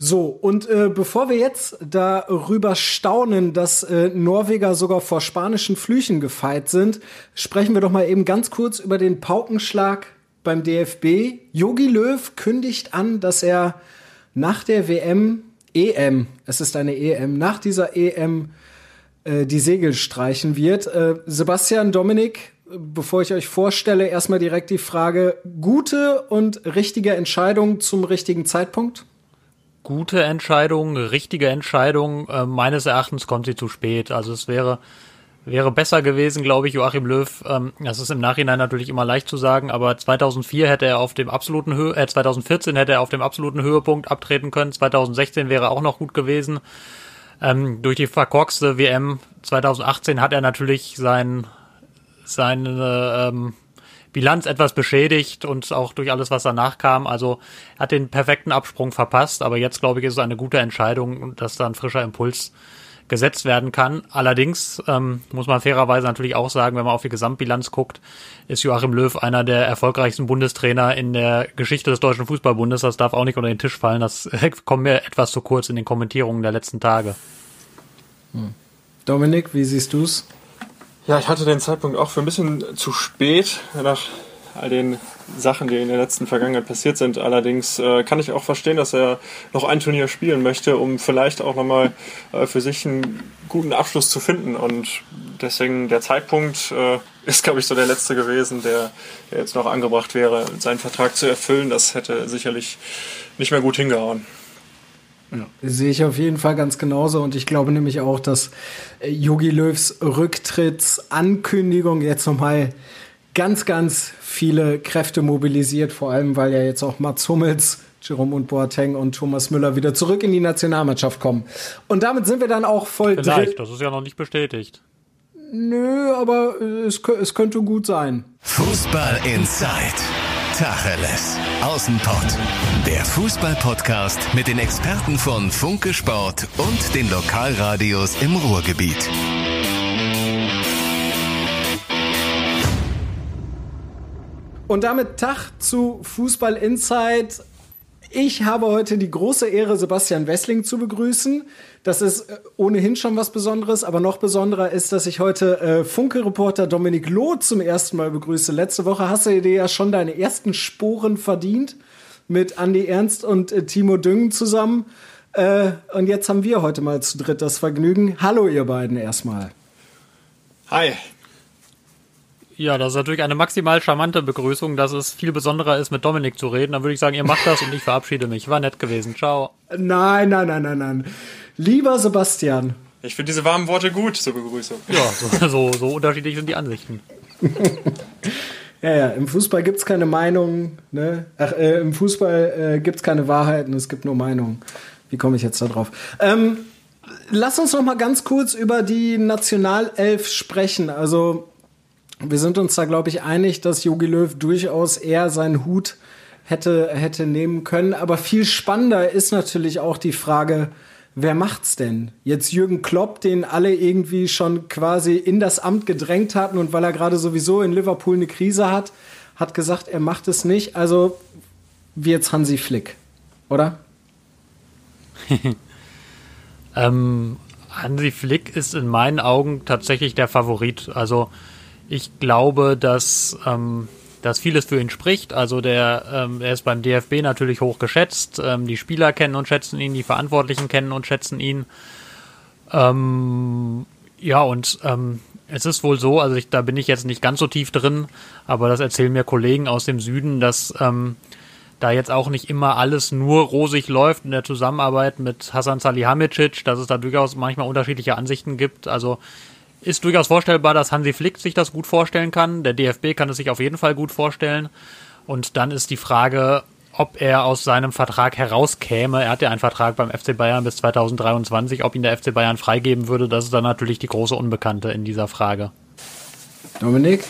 So, und äh, bevor wir jetzt darüber staunen, dass äh, Norweger sogar vor spanischen Flüchen gefeit sind, sprechen wir doch mal eben ganz kurz über den Paukenschlag beim DFB. Yogi Löw kündigt an, dass er nach der WM, EM, es ist eine EM, nach dieser EM äh, die Segel streichen wird. Äh, Sebastian, Dominik, bevor ich euch vorstelle, erstmal direkt die Frage, gute und richtige Entscheidung zum richtigen Zeitpunkt? Gute Entscheidung, richtige Entscheidung. Äh, meines Erachtens kommt sie zu spät. Also es wäre wäre besser gewesen, glaube ich, Joachim Löw. Ähm, das ist im Nachhinein natürlich immer leicht zu sagen, aber 2004 hätte er auf dem absoluten Höhe, äh, 2014 hätte er auf dem absoluten Höhepunkt abtreten können. 2016 wäre auch noch gut gewesen. Ähm, durch die verkorkste WM 2018 hat er natürlich sein seine ähm, Bilanz etwas beschädigt und auch durch alles, was danach kam. Also hat den perfekten Absprung verpasst, aber jetzt glaube ich, ist es eine gute Entscheidung, dass da ein frischer Impuls gesetzt werden kann. Allerdings ähm, muss man fairerweise natürlich auch sagen, wenn man auf die Gesamtbilanz guckt, ist Joachim Löw einer der erfolgreichsten Bundestrainer in der Geschichte des Deutschen Fußballbundes. Das darf auch nicht unter den Tisch fallen. Das kommt mir etwas zu kurz in den Kommentierungen der letzten Tage. Hm. Dominik, wie siehst du's? Ja, ich hatte den Zeitpunkt auch für ein bisschen zu spät nach all den Sachen, die in der letzten Vergangenheit passiert sind. Allerdings äh, kann ich auch verstehen, dass er noch ein Turnier spielen möchte, um vielleicht auch nochmal äh, für sich einen guten Abschluss zu finden. Und deswegen der Zeitpunkt äh, ist, glaube ich, so der letzte gewesen, der, der jetzt noch angebracht wäre, seinen Vertrag zu erfüllen. Das hätte sicherlich nicht mehr gut hingehauen. Ja. Sehe ich auf jeden Fall ganz genauso und ich glaube nämlich auch, dass äh, Yogi Löws Rücktrittsankündigung jetzt nochmal ganz, ganz viele Kräfte mobilisiert, vor allem weil ja jetzt auch Mats Hummels, Jerome und Boateng und Thomas Müller wieder zurück in die Nationalmannschaft kommen. Und damit sind wir dann auch voll Vielleicht, drin. das ist ja noch nicht bestätigt. Nö, aber äh, es, es könnte gut sein. Fußball Inside. Tacheles. Außenpott. Der Fußball-Podcast mit den Experten von Funke Sport und den Lokalradios im Ruhrgebiet. Und damit Tag zu Fußball Insight. Ich habe heute die große Ehre, Sebastian Wessling zu begrüßen. Das ist äh, ohnehin schon was Besonderes, aber noch besonderer ist, dass ich heute äh, Funke-Reporter Dominik Loh zum ersten Mal begrüße. Letzte Woche hast du dir ja schon deine ersten Sporen verdient mit Andy Ernst und äh, Timo Düngen zusammen. Äh, und jetzt haben wir heute mal zu dritt das Vergnügen. Hallo, ihr beiden erstmal. Hi. Ja, das ist natürlich eine maximal charmante Begrüßung, dass es viel besonderer ist, mit Dominik zu reden. Dann würde ich sagen, ihr macht das und ich verabschiede mich. War nett gewesen. Ciao. Nein, nein, nein, nein, nein. Lieber Sebastian. Ich finde diese warmen Worte gut zur Begrüßung. Ja, so, so, so unterschiedlich sind die Ansichten. ja, ja, im Fußball gibt es keine Meinungen. Ne? Ach, äh, im Fußball äh, gibt es keine Wahrheiten, es gibt nur Meinungen. Wie komme ich jetzt da drauf? Ähm, lass uns noch mal ganz kurz über die Nationalelf sprechen. Also wir sind uns da, glaube ich, einig, dass Jogi Löw durchaus eher seinen Hut hätte, hätte nehmen können. Aber viel spannender ist natürlich auch die Frage, wer macht's denn? Jetzt Jürgen Klopp, den alle irgendwie schon quasi in das Amt gedrängt hatten und weil er gerade sowieso in Liverpool eine Krise hat, hat gesagt, er macht es nicht. Also wie jetzt Hansi Flick, oder? ähm, Hansi Flick ist in meinen Augen tatsächlich der Favorit. Also ich glaube, dass ähm, dass vieles für ihn spricht. Also der, ähm, er ist beim DFB natürlich hoch geschätzt. Ähm, die Spieler kennen und schätzen ihn, die Verantwortlichen kennen und schätzen ihn. Ähm, ja, und ähm, es ist wohl so, also ich, da bin ich jetzt nicht ganz so tief drin, aber das erzählen mir Kollegen aus dem Süden, dass ähm, da jetzt auch nicht immer alles nur rosig läuft in der Zusammenarbeit mit Hasan Salihamidzic, dass es da durchaus manchmal unterschiedliche Ansichten gibt. Also ist durchaus vorstellbar, dass Hansi Flick sich das gut vorstellen kann. Der DFB kann es sich auf jeden Fall gut vorstellen. Und dann ist die Frage, ob er aus seinem Vertrag herauskäme. Er hat ja einen Vertrag beim FC Bayern bis 2023. Ob ihn der FC Bayern freigeben würde, das ist dann natürlich die große Unbekannte in dieser Frage. Dominik?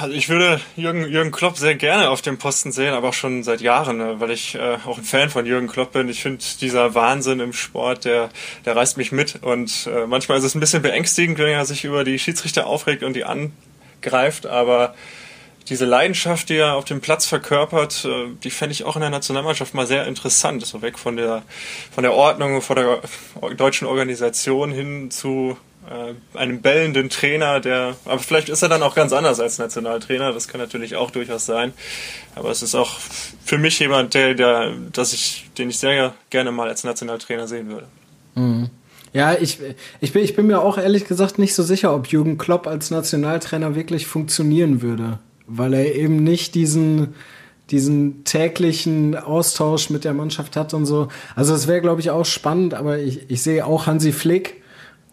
Also ich würde Jürgen, Jürgen Klopp sehr gerne auf dem Posten sehen, aber auch schon seit Jahren, ne, weil ich äh, auch ein Fan von Jürgen Klopp bin. Ich finde, dieser Wahnsinn im Sport, der, der reißt mich mit. Und äh, manchmal ist es ein bisschen beängstigend, wenn er sich über die Schiedsrichter aufregt und die angreift, aber diese Leidenschaft, die er auf dem Platz verkörpert, äh, die fände ich auch in der Nationalmannschaft mal sehr interessant. So weg von der, von der Ordnung, von der deutschen Organisation hin zu äh, einem bellenden Trainer, der, aber vielleicht ist er dann auch ganz anders als Nationaltrainer, das kann natürlich auch durchaus sein. Aber es ist auch für mich jemand, der, der, dass ich, den ich sehr gerne mal als Nationaltrainer sehen würde. Mhm. Ja, ich, ich, bin, ich bin mir auch ehrlich gesagt nicht so sicher, ob Jürgen Klopp als Nationaltrainer wirklich funktionieren würde weil er eben nicht diesen, diesen täglichen Austausch mit der Mannschaft hat und so. Also es wäre, glaube ich, auch spannend, aber ich, ich sehe auch Hansi Flick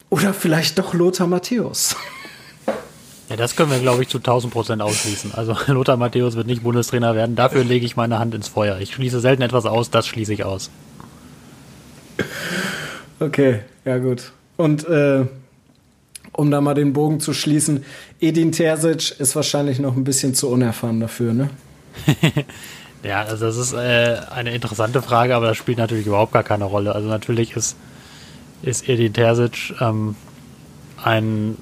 oder vielleicht doch Lothar Matthäus. Ja, das können wir, glaube ich, zu 1000 Prozent ausschließen. Also Lothar Matthäus wird nicht Bundestrainer werden. Dafür lege ich meine Hand ins Feuer. Ich schließe selten etwas aus, das schließe ich aus. Okay, ja gut. Und äh, um da mal den Bogen zu schließen, Edin Terzic ist wahrscheinlich noch ein bisschen zu unerfahren dafür, ne? ja, also das ist äh, eine interessante Frage, aber das spielt natürlich überhaupt gar keine Rolle. Also natürlich ist, ist Edin Terzic ähm, ein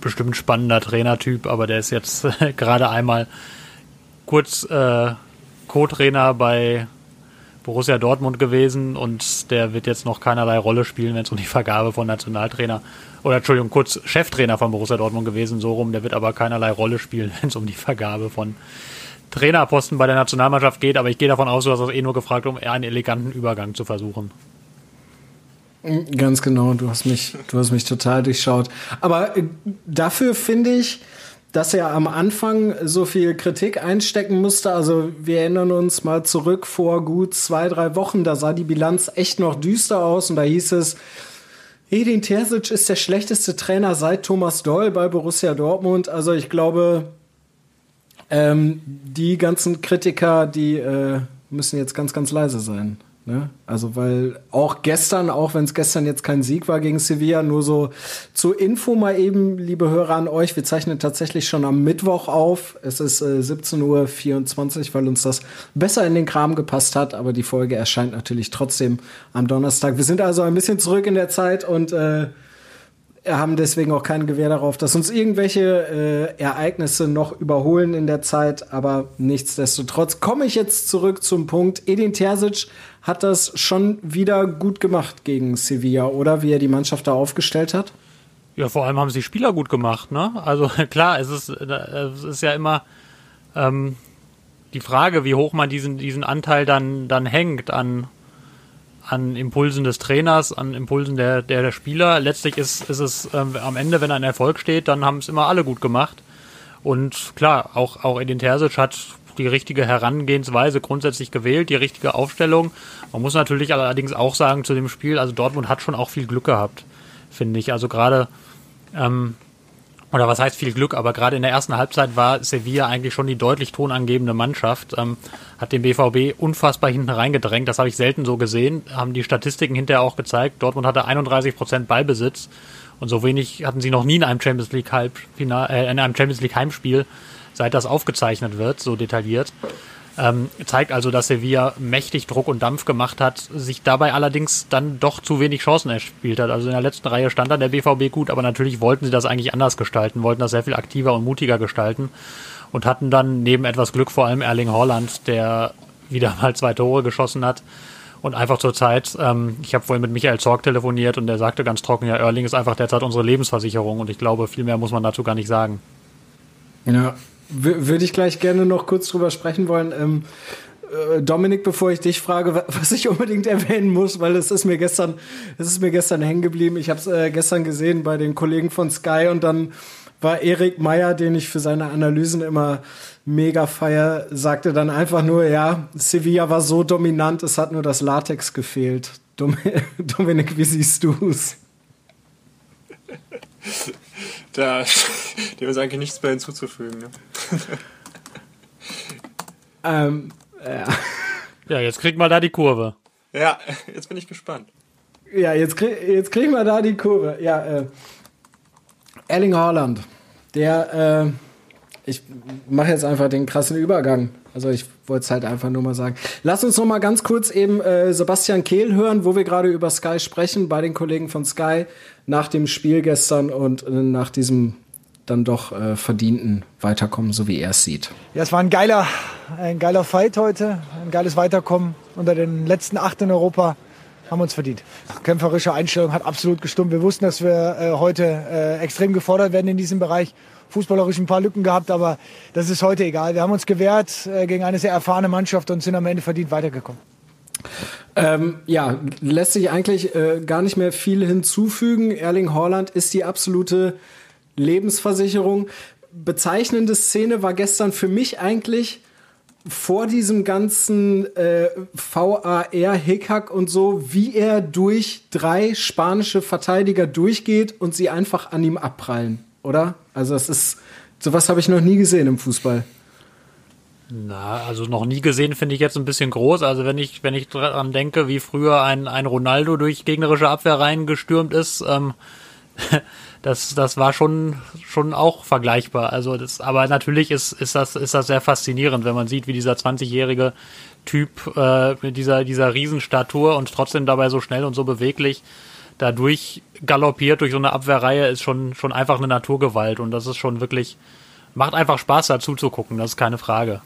bestimmt spannender Trainertyp, aber der ist jetzt gerade einmal kurz äh, Co-Trainer bei Borussia Dortmund gewesen und der wird jetzt noch keinerlei Rolle spielen, wenn es um die Vergabe von Nationaltrainer oder Entschuldigung, kurz Cheftrainer von Borussia Dortmund gewesen, so rum. Der wird aber keinerlei Rolle spielen, wenn es um die Vergabe von Trainerposten bei der Nationalmannschaft geht. Aber ich gehe davon aus, du hast das eh nur gefragt, um einen eleganten Übergang zu versuchen. Ganz genau, du hast mich, du hast mich total durchschaut. Aber äh, dafür finde ich, dass er am Anfang so viel Kritik einstecken musste. Also wir erinnern uns mal zurück vor gut zwei, drei Wochen, da sah die Bilanz echt noch düster aus und da hieß es, Edin Terzic ist der schlechteste Trainer seit Thomas Doll bei Borussia Dortmund. Also ich glaube, ähm, die ganzen Kritiker, die äh, müssen jetzt ganz, ganz leise sein. Ne? Also, weil auch gestern, auch wenn es gestern jetzt kein Sieg war gegen Sevilla, nur so zur Info mal eben, liebe Hörer an euch, wir zeichnen tatsächlich schon am Mittwoch auf. Es ist äh, 17.24 Uhr, weil uns das besser in den Kram gepasst hat, aber die Folge erscheint natürlich trotzdem am Donnerstag. Wir sind also ein bisschen zurück in der Zeit und äh, haben deswegen auch kein Gewähr darauf, dass uns irgendwelche äh, Ereignisse noch überholen in der Zeit. Aber nichtsdestotrotz komme ich jetzt zurück zum Punkt. Edin Terzic hat das schon wieder gut gemacht gegen Sevilla, oder wie er die Mannschaft da aufgestellt hat? Ja, vor allem haben sie Spieler gut gemacht. Ne? Also klar, es ist, es ist ja immer ähm, die Frage, wie hoch man diesen, diesen Anteil dann, dann hängt an an Impulsen des Trainers, an Impulsen der, der, der Spieler. Letztlich ist, ist es ähm, am Ende, wenn ein Erfolg steht, dann haben es immer alle gut gemacht. Und klar, auch, auch Edin Terzic hat die richtige Herangehensweise grundsätzlich gewählt, die richtige Aufstellung. Man muss natürlich allerdings auch sagen zu dem Spiel, also Dortmund hat schon auch viel Glück gehabt, finde ich. Also gerade ähm, oder was heißt viel Glück, aber gerade in der ersten Halbzeit war Sevilla eigentlich schon die deutlich tonangebende Mannschaft, ähm, hat den BVB unfassbar hinten reingedrängt, das habe ich selten so gesehen, haben die Statistiken hinterher auch gezeigt, Dortmund hatte 31 Prozent Ballbesitz und so wenig hatten sie noch nie in einem Champions League Halbfinal, äh, in einem Champions League Heimspiel, seit das aufgezeichnet wird, so detailliert. Ähm, zeigt also, dass Sevilla mächtig Druck und Dampf gemacht hat, sich dabei allerdings dann doch zu wenig Chancen erspielt hat. Also in der letzten Reihe stand dann der BVB gut, aber natürlich wollten sie das eigentlich anders gestalten, wollten das sehr viel aktiver und mutiger gestalten und hatten dann neben etwas Glück vor allem Erling Holland, der wieder mal zwei Tore geschossen hat. Und einfach zur Zeit, ähm, ich habe vorhin mit Michael Zorg telefoniert und der sagte ganz trocken, ja, Erling ist einfach derzeit unsere Lebensversicherung und ich glaube, viel mehr muss man dazu gar nicht sagen. Ja, würde ich gleich gerne noch kurz drüber sprechen wollen. Ähm, äh, Dominik, bevor ich dich frage, was ich unbedingt erwähnen muss, weil es ist mir gestern, es ist mir gestern hängen geblieben. Ich habe es äh, gestern gesehen bei den Kollegen von Sky und dann war Erik Meyer, den ich für seine Analysen immer mega feier, sagte dann einfach nur, ja, Sevilla war so dominant, es hat nur das Latex gefehlt. Dominik, wie siehst du es? Da, dem ist eigentlich nichts mehr hinzuzufügen. Ne? ähm, ja. ja, jetzt kriegt mal da die Kurve. Ja, jetzt bin ich gespannt. Ja, jetzt, krieg, jetzt kriegen wir da die Kurve. Ja, äh, Erling Haaland, der, äh, ich mache jetzt einfach den krassen Übergang. Also ich wollte es halt einfach nur mal sagen. Lass uns noch mal ganz kurz eben äh, Sebastian Kehl hören, wo wir gerade über Sky sprechen, bei den Kollegen von Sky nach dem Spiel gestern und äh, nach diesem dann doch äh, verdienten Weiterkommen, so wie er es sieht. Ja, es war ein geiler, ein geiler Fight heute, ein geiles Weiterkommen unter den letzten acht in Europa. Haben uns verdient. Kämpferische Einstellung hat absolut gestummt. Wir wussten, dass wir äh, heute äh, extrem gefordert werden in diesem Bereich. Fußballerisch ein paar Lücken gehabt, aber das ist heute egal. Wir haben uns gewehrt äh, gegen eine sehr erfahrene Mannschaft und sind am Ende verdient weitergekommen. Ähm, ja, lässt sich eigentlich äh, gar nicht mehr viel hinzufügen. Erling Haaland ist die absolute Lebensversicherung. Bezeichnende Szene war gestern für mich eigentlich vor diesem ganzen äh, VAR-Hickhack und so, wie er durch drei spanische Verteidiger durchgeht und sie einfach an ihm abprallen, oder? Also das ist, sowas habe ich noch nie gesehen im Fußball. Na, also noch nie gesehen finde ich jetzt ein bisschen groß. Also wenn ich, wenn ich daran denke, wie früher ein, ein Ronaldo durch gegnerische Abwehr reingestürmt ist, ähm, das, das war schon, schon auch vergleichbar. Also das, aber natürlich ist, ist das, ist das sehr faszinierend, wenn man sieht, wie dieser 20-jährige Typ äh, mit dieser, dieser Riesenstatur und trotzdem dabei so schnell und so beweglich dadurch galoppiert durch so eine Abwehrreihe ist schon, schon einfach eine Naturgewalt und das ist schon wirklich, macht einfach Spaß dazu zu gucken, das ist keine Frage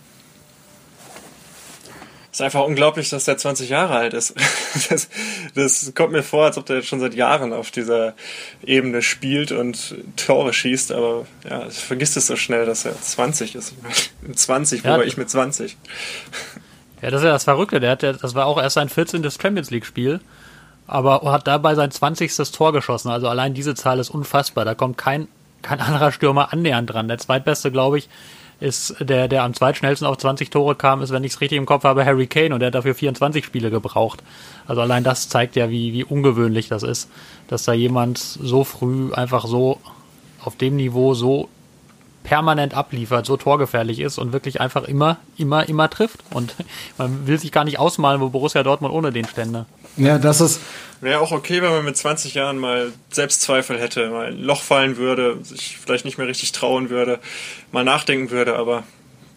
ist einfach unglaublich, dass der 20 Jahre alt ist. Das, das kommt mir vor, als ob der jetzt schon seit Jahren auf dieser Ebene spielt und Tore schießt, aber ja, ich vergisst es so schnell, dass er 20 ist. 20, wo ja, war ich mit 20? Ja, das ist ja das Verrückte. Der hat, das war auch erst sein 14. Champions League-Spiel, aber hat dabei sein 20. Tor geschossen. Also allein diese Zahl ist unfassbar. Da kommt kein, kein anderer Stürmer annähernd dran. Der zweitbeste, glaube ich, ist der, der am zweitschnellsten auf 20 Tore kam, ist, wenn ich es richtig im Kopf habe, Harry Kane und der hat dafür 24 Spiele gebraucht. Also allein das zeigt ja, wie, wie ungewöhnlich das ist, dass da jemand so früh einfach so auf dem Niveau so permanent abliefert, so torgefährlich ist und wirklich einfach immer, immer, immer trifft. Und man will sich gar nicht ausmalen, wo Borussia Dortmund ohne den stände. Ja, das ist. Wäre auch okay, wenn man mit 20 Jahren mal Selbstzweifel hätte, mal ein Loch fallen würde, sich vielleicht nicht mehr richtig trauen würde, mal nachdenken würde, aber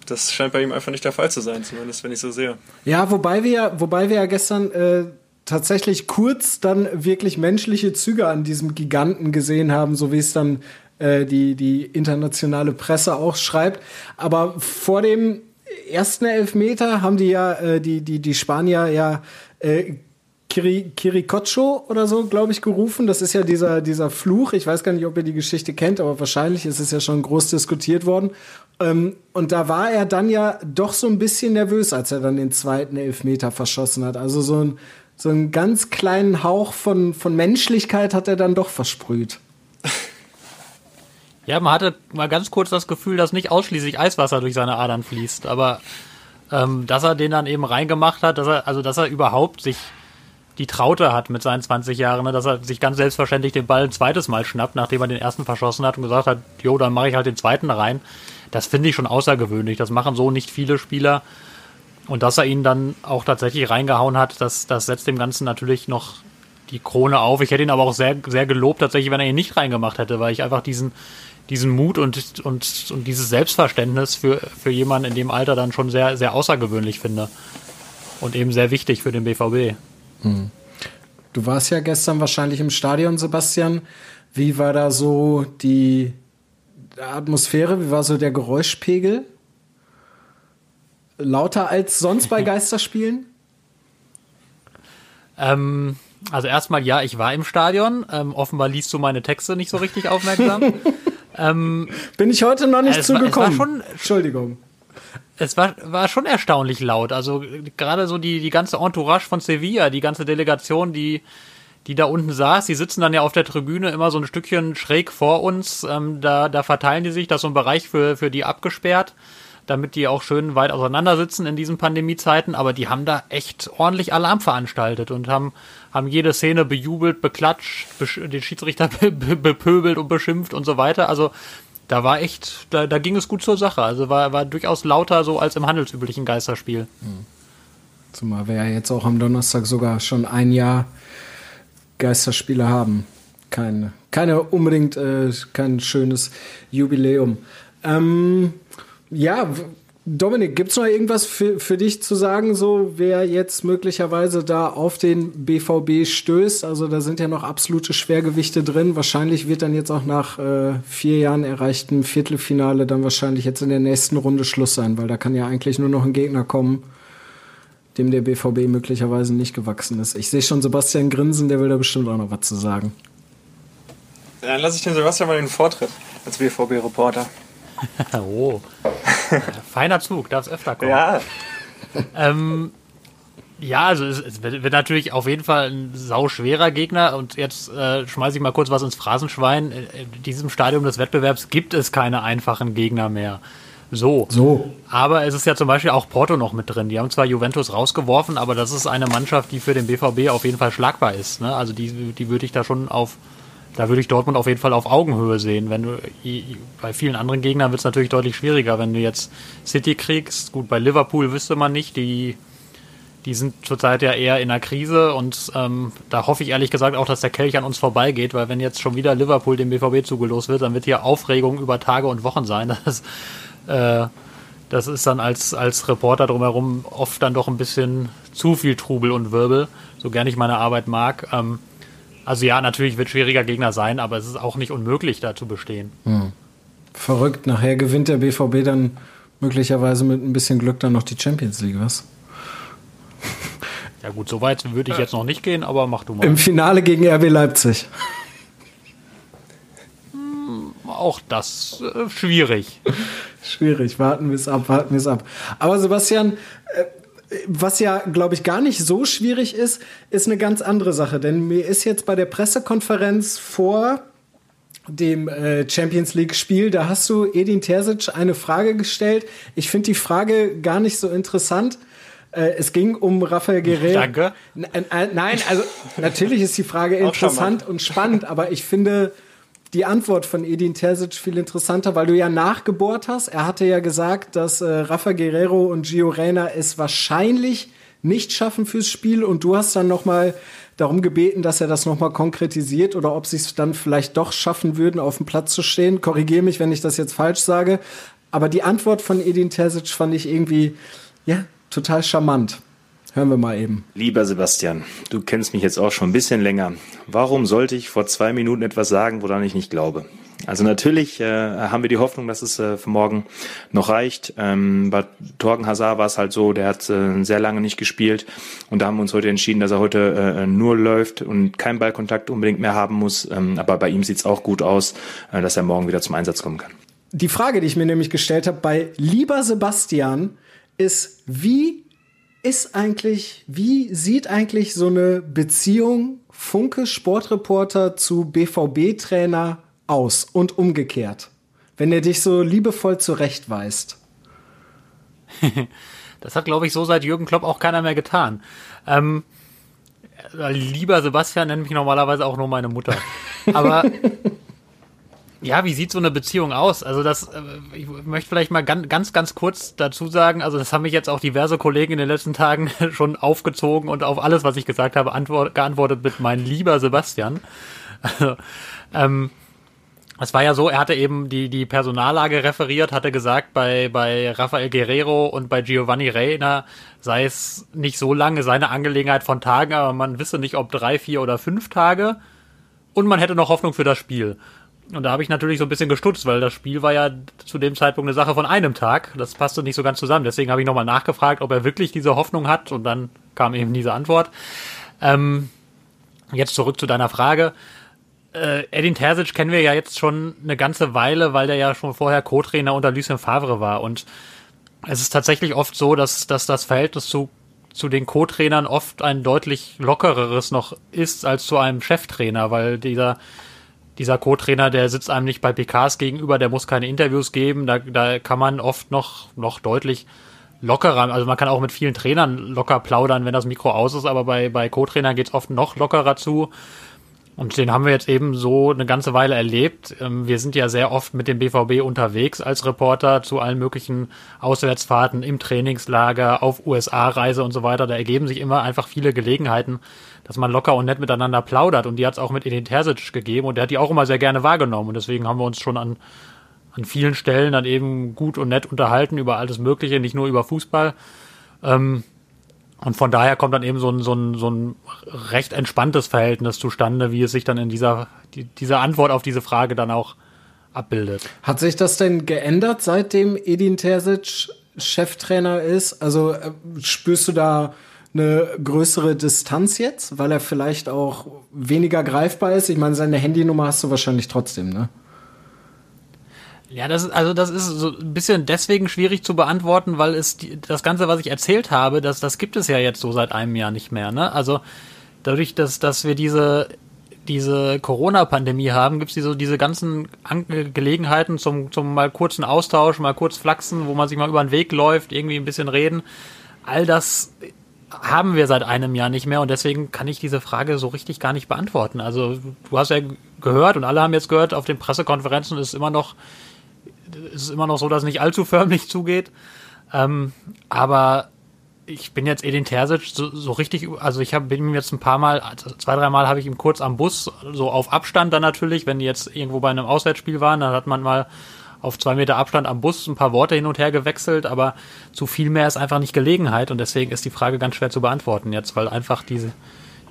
das scheint bei ihm einfach nicht der Fall zu sein, zumindest wenn ich so sehe. Ja, wobei wir, wobei wir ja gestern äh, tatsächlich kurz dann wirklich menschliche Züge an diesem Giganten gesehen haben, so wie es dann äh, die, die internationale Presse auch schreibt. Aber vor dem ersten Elfmeter haben die ja, äh, die, die, die Spanier ja äh, Kiri, Kirikocho oder so, glaube ich, gerufen. Das ist ja dieser, dieser Fluch. Ich weiß gar nicht, ob ihr die Geschichte kennt, aber wahrscheinlich ist es ja schon groß diskutiert worden. Ähm, und da war er dann ja doch so ein bisschen nervös, als er dann den zweiten Elfmeter verschossen hat. Also so ein, so einen ganz kleinen Hauch von, von Menschlichkeit hat er dann doch versprüht. Ja, man hatte mal ganz kurz das Gefühl, dass nicht ausschließlich Eiswasser durch seine Adern fließt, aber ähm, dass er den dann eben reingemacht hat, dass er, also dass er überhaupt sich die Traute hat mit seinen 20 Jahren, ne, dass er sich ganz selbstverständlich den Ball ein zweites Mal schnappt, nachdem er den ersten verschossen hat und gesagt hat, jo, dann mache ich halt den zweiten rein. Das finde ich schon außergewöhnlich. Das machen so nicht viele Spieler. Und dass er ihn dann auch tatsächlich reingehauen hat, das, das setzt dem Ganzen natürlich noch die Krone auf. Ich hätte ihn aber auch sehr, sehr gelobt, tatsächlich, wenn er ihn nicht reingemacht hätte, weil ich einfach diesen, diesen Mut und, und, und dieses Selbstverständnis für, für jemanden in dem Alter dann schon sehr, sehr außergewöhnlich finde. Und eben sehr wichtig für den BVB. Hm. Du warst ja gestern wahrscheinlich im Stadion, Sebastian. Wie war da so die Atmosphäre? Wie war so der Geräuschpegel? Lauter als sonst bei Geisterspielen? ähm, also erstmal ja, ich war im Stadion. Ähm, offenbar liest du meine Texte nicht so richtig aufmerksam. ähm, Bin ich heute noch nicht zugekommen. Entschuldigung es war, war schon erstaunlich laut. Also gerade so die, die ganze Entourage von Sevilla, die ganze Delegation, die, die da unten saß, die sitzen dann ja auf der Tribüne immer so ein Stückchen schräg vor uns. Ähm, da, da verteilen die sich, das ist so ein Bereich für, für die abgesperrt, damit die auch schön weit auseinander sitzen in diesen Pandemiezeiten. Aber die haben da echt ordentlich Alarm veranstaltet und haben, haben jede Szene bejubelt, beklatscht, den Schiedsrichter bepöbelt und beschimpft und so weiter. Also da war echt, da, da ging es gut zur Sache. Also war, war durchaus lauter so als im handelsüblichen Geisterspiel. Mhm. Zumal wir ja jetzt auch am Donnerstag sogar schon ein Jahr Geisterspiele haben. Keine, keine unbedingt äh, kein schönes Jubiläum. Ähm, ja, Dominik, gibt es noch irgendwas für, für dich zu sagen, so wer jetzt möglicherweise da auf den BVB stößt? Also da sind ja noch absolute Schwergewichte drin. Wahrscheinlich wird dann jetzt auch nach äh, vier Jahren erreichtem Viertelfinale dann wahrscheinlich jetzt in der nächsten Runde Schluss sein, weil da kann ja eigentlich nur noch ein Gegner kommen, dem der BVB möglicherweise nicht gewachsen ist. Ich sehe schon Sebastian grinsen, der will da bestimmt auch noch was zu sagen. Dann lasse ich den Sebastian mal den Vortritt als BVB-Reporter. oh. Feiner Zug, darf es öfter kommen. Ja. Ähm, ja, also es, es, wird natürlich auf jeden Fall ein sauschwerer Gegner und jetzt äh, schmeiße ich mal kurz was ins Phrasenschwein. In diesem Stadium des Wettbewerbs gibt es keine einfachen Gegner mehr. So. So. Aber es ist ja zum Beispiel auch Porto noch mit drin. Die haben zwar Juventus rausgeworfen, aber das ist eine Mannschaft, die für den BVB auf jeden Fall schlagbar ist. Ne? Also die, die würde ich da schon auf da würde ich Dortmund auf jeden Fall auf Augenhöhe sehen. Wenn du bei vielen anderen Gegnern wird es natürlich deutlich schwieriger, wenn du jetzt City kriegst. Gut, bei Liverpool wüsste man nicht, die die sind zurzeit ja eher in einer Krise und ähm, da hoffe ich ehrlich gesagt auch, dass der Kelch an uns vorbeigeht, weil wenn jetzt schon wieder Liverpool dem BVB zugelost wird, dann wird hier Aufregung über Tage und Wochen sein. Das, äh, das ist dann als, als Reporter drumherum oft dann doch ein bisschen zu viel Trubel und Wirbel, so gern ich meine Arbeit mag. Ähm, also ja, natürlich wird schwieriger Gegner sein, aber es ist auch nicht unmöglich, da zu bestehen. Hm. Verrückt. Nachher gewinnt der BVB dann möglicherweise mit ein bisschen Glück dann noch die Champions League, was? Ja gut, so weit würde ich jetzt noch nicht gehen, aber mach du mal. Im Finale gegen RB Leipzig. Hm, auch das äh, schwierig. schwierig. Warten wir es ab, warten wir es ab. Aber Sebastian, äh, was ja, glaube ich, gar nicht so schwierig ist, ist eine ganz andere Sache. Denn mir ist jetzt bei der Pressekonferenz vor dem äh, Champions League-Spiel, da hast du Edin Terzic eine Frage gestellt. Ich finde die Frage gar nicht so interessant. Äh, es ging um Rafael Guerrero. Danke. Äh, nein, also natürlich ist die Frage interessant und spannend, aber ich finde die Antwort von Edin Terzic viel interessanter, weil du ja nachgebohrt hast. Er hatte ja gesagt, dass äh, Rafa Guerrero und Gio Reyna es wahrscheinlich nicht schaffen fürs Spiel und du hast dann noch mal darum gebeten, dass er das noch mal konkretisiert oder ob sie es dann vielleicht doch schaffen würden, auf dem Platz zu stehen. Korrigiere mich, wenn ich das jetzt falsch sage. Aber die Antwort von Edin Terzic fand ich irgendwie, ja, total charmant. Hören wir mal eben. Lieber Sebastian, du kennst mich jetzt auch schon ein bisschen länger. Warum sollte ich vor zwei Minuten etwas sagen, woran ich nicht glaube? Also natürlich äh, haben wir die Hoffnung, dass es äh, für morgen noch reicht. Ähm, bei Torgen Hazard war es halt so, der hat äh, sehr lange nicht gespielt und da haben wir uns heute entschieden, dass er heute äh, nur läuft und keinen Ballkontakt unbedingt mehr haben muss. Ähm, aber bei ihm sieht es auch gut aus, äh, dass er morgen wieder zum Einsatz kommen kann. Die Frage, die ich mir nämlich gestellt habe bei Lieber Sebastian, ist, wie ist eigentlich, wie sieht eigentlich so eine Beziehung Funke Sportreporter zu BVB-Trainer aus und umgekehrt? Wenn er dich so liebevoll zurechtweist. das hat, glaube ich, so seit Jürgen Klopp auch keiner mehr getan. Ähm, lieber Sebastian nennt mich normalerweise auch nur meine Mutter. Aber Ja, wie sieht so eine Beziehung aus? Also das, äh, ich möchte vielleicht mal ganz, ganz, ganz kurz dazu sagen, also das haben mich jetzt auch diverse Kollegen in den letzten Tagen schon aufgezogen und auf alles, was ich gesagt habe, antwort, geantwortet mit mein lieber Sebastian. Also, ähm, es war ja so, er hatte eben die, die Personallage referiert, hatte gesagt, bei, bei Rafael Guerrero und bei Giovanni Reina sei es nicht so lange seine Angelegenheit von Tagen, aber man wisse nicht, ob drei, vier oder fünf Tage. Und man hätte noch Hoffnung für das Spiel. Und da habe ich natürlich so ein bisschen gestutzt, weil das Spiel war ja zu dem Zeitpunkt eine Sache von einem Tag. Das passte nicht so ganz zusammen. Deswegen habe ich nochmal nachgefragt, ob er wirklich diese Hoffnung hat. Und dann kam eben diese Antwort. Ähm, jetzt zurück zu deiner Frage. Äh, Edin Terzic kennen wir ja jetzt schon eine ganze Weile, weil der ja schon vorher Co-Trainer unter Lucien Favre war. Und es ist tatsächlich oft so, dass, dass das Verhältnis zu, zu den Co-Trainern oft ein deutlich lockereres noch ist als zu einem Cheftrainer, weil dieser dieser Co-Trainer, der sitzt einem nicht bei PKs gegenüber, der muss keine Interviews geben, da, da kann man oft noch, noch deutlich lockerer, also man kann auch mit vielen Trainern locker plaudern, wenn das Mikro aus ist, aber bei, bei Co-Trainern geht's oft noch lockerer zu. Und den haben wir jetzt eben so eine ganze Weile erlebt. Ähm, wir sind ja sehr oft mit dem BVB unterwegs als Reporter zu allen möglichen Auswärtsfahrten im Trainingslager, auf USA-Reise und so weiter. Da ergeben sich immer einfach viele Gelegenheiten, dass man locker und nett miteinander plaudert. Und die hat es auch mit Edin Terzic gegeben und der hat die auch immer sehr gerne wahrgenommen. Und deswegen haben wir uns schon an an vielen Stellen dann eben gut und nett unterhalten über alles Mögliche, nicht nur über Fußball. Ähm, und von daher kommt dann eben so ein, so ein, so ein recht entspanntes Verhältnis zustande, wie es sich dann in dieser, die, dieser Antwort auf diese Frage dann auch abbildet. Hat sich das denn geändert, seitdem Edin Terzic Cheftrainer ist? Also äh, spürst du da eine größere Distanz jetzt, weil er vielleicht auch weniger greifbar ist? Ich meine, seine Handynummer hast du wahrscheinlich trotzdem, ne? Ja, das ist, also das ist so ein bisschen deswegen schwierig zu beantworten, weil es die, das Ganze, was ich erzählt habe, das, das gibt es ja jetzt so seit einem Jahr nicht mehr. Ne? Also dadurch, dass, dass wir diese, diese Corona-Pandemie haben, gibt es diese, diese ganzen An Gelegenheiten zum, zum mal kurzen Austausch, mal kurz flachsen, wo man sich mal über den Weg läuft, irgendwie ein bisschen reden. All das haben wir seit einem Jahr nicht mehr und deswegen kann ich diese Frage so richtig gar nicht beantworten. Also du hast ja gehört und alle haben jetzt gehört, auf den Pressekonferenzen ist immer noch ist es immer noch so, dass es nicht allzu förmlich zugeht. Ähm, aber ich bin jetzt Edin Terzic so, so richtig, also ich hab, bin ihm jetzt ein paar Mal, also zwei, drei Mal habe ich ihm kurz am Bus, so auf Abstand dann natürlich, wenn die jetzt irgendwo bei einem Auswärtsspiel waren, dann hat man mal auf zwei Meter Abstand am Bus ein paar Worte hin und her gewechselt, aber zu viel mehr ist einfach nicht Gelegenheit und deswegen ist die Frage ganz schwer zu beantworten jetzt, weil einfach diese,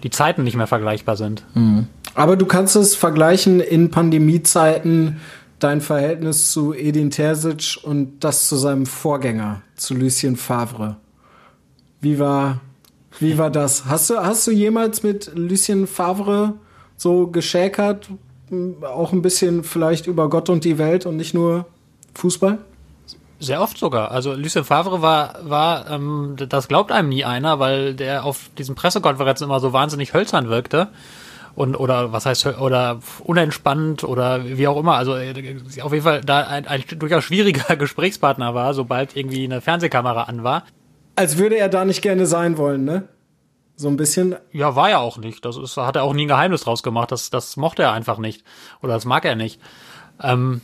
die Zeiten nicht mehr vergleichbar sind. Mhm. Aber du kannst es vergleichen in Pandemiezeiten dein Verhältnis zu Edin Terzic und das zu seinem Vorgänger, zu Lucien Favre. Wie war, wie war das? Hast du, hast du jemals mit Lucien Favre so geschäkert? Auch ein bisschen vielleicht über Gott und die Welt und nicht nur Fußball? Sehr oft sogar. Also Lucien Favre war, war ähm, das glaubt einem nie einer, weil der auf diesen Pressekonferenzen immer so wahnsinnig hölzern wirkte und oder was heißt oder unentspannt oder wie auch immer. Also äh, auf jeden Fall da ein, ein durchaus schwieriger Gesprächspartner war, sobald irgendwie eine Fernsehkamera an war. Als würde er da nicht gerne sein wollen, ne? So ein bisschen. Ja, war er auch nicht. Das ist, hat er auch nie ein Geheimnis draus gemacht. Das, das mochte er einfach nicht. Oder das mag er nicht. Ähm,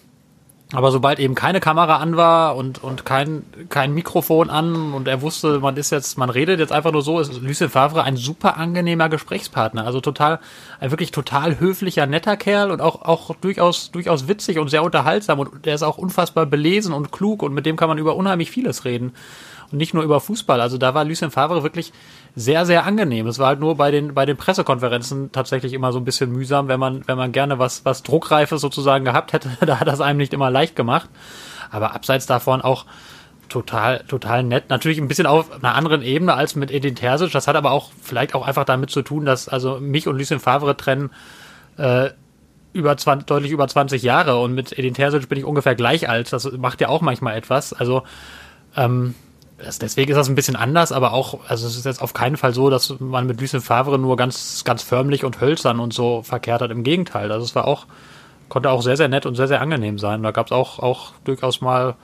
aber sobald eben keine Kamera an war und, und kein, kein Mikrofon an und er wusste, man ist jetzt, man redet jetzt einfach nur so, ist Lucien Favre ein super angenehmer Gesprächspartner. Also total, ein wirklich total höflicher, netter Kerl und auch, auch durchaus, durchaus witzig und sehr unterhaltsam und der ist auch unfassbar belesen und klug und mit dem kann man über unheimlich vieles reden und nicht nur über Fußball. Also da war Lucien Favre wirklich sehr, sehr angenehm. Es war halt nur bei den, bei den Pressekonferenzen tatsächlich immer so ein bisschen mühsam, wenn man, wenn man gerne was, was Druckreifes sozusagen gehabt hätte. da hat das einem nicht immer leicht gemacht. Aber abseits davon auch total, total nett. Natürlich ein bisschen auf einer anderen Ebene als mit Edin Terzic. Das hat aber auch vielleicht auch einfach damit zu tun, dass also mich und Lucien Favre trennen äh, über 20, deutlich über 20 Jahre und mit Edin Terzic bin ich ungefähr gleich alt. Das macht ja auch manchmal etwas. Also ähm, das, deswegen ist das ein bisschen anders, aber auch, also es ist jetzt auf keinen Fall so, dass man mit Lucien Favre nur ganz, ganz förmlich und hölzern und so verkehrt hat. Im Gegenteil. Also es war auch, konnte auch sehr, sehr nett und sehr, sehr angenehm sein. Da gab es auch, auch durchaus mal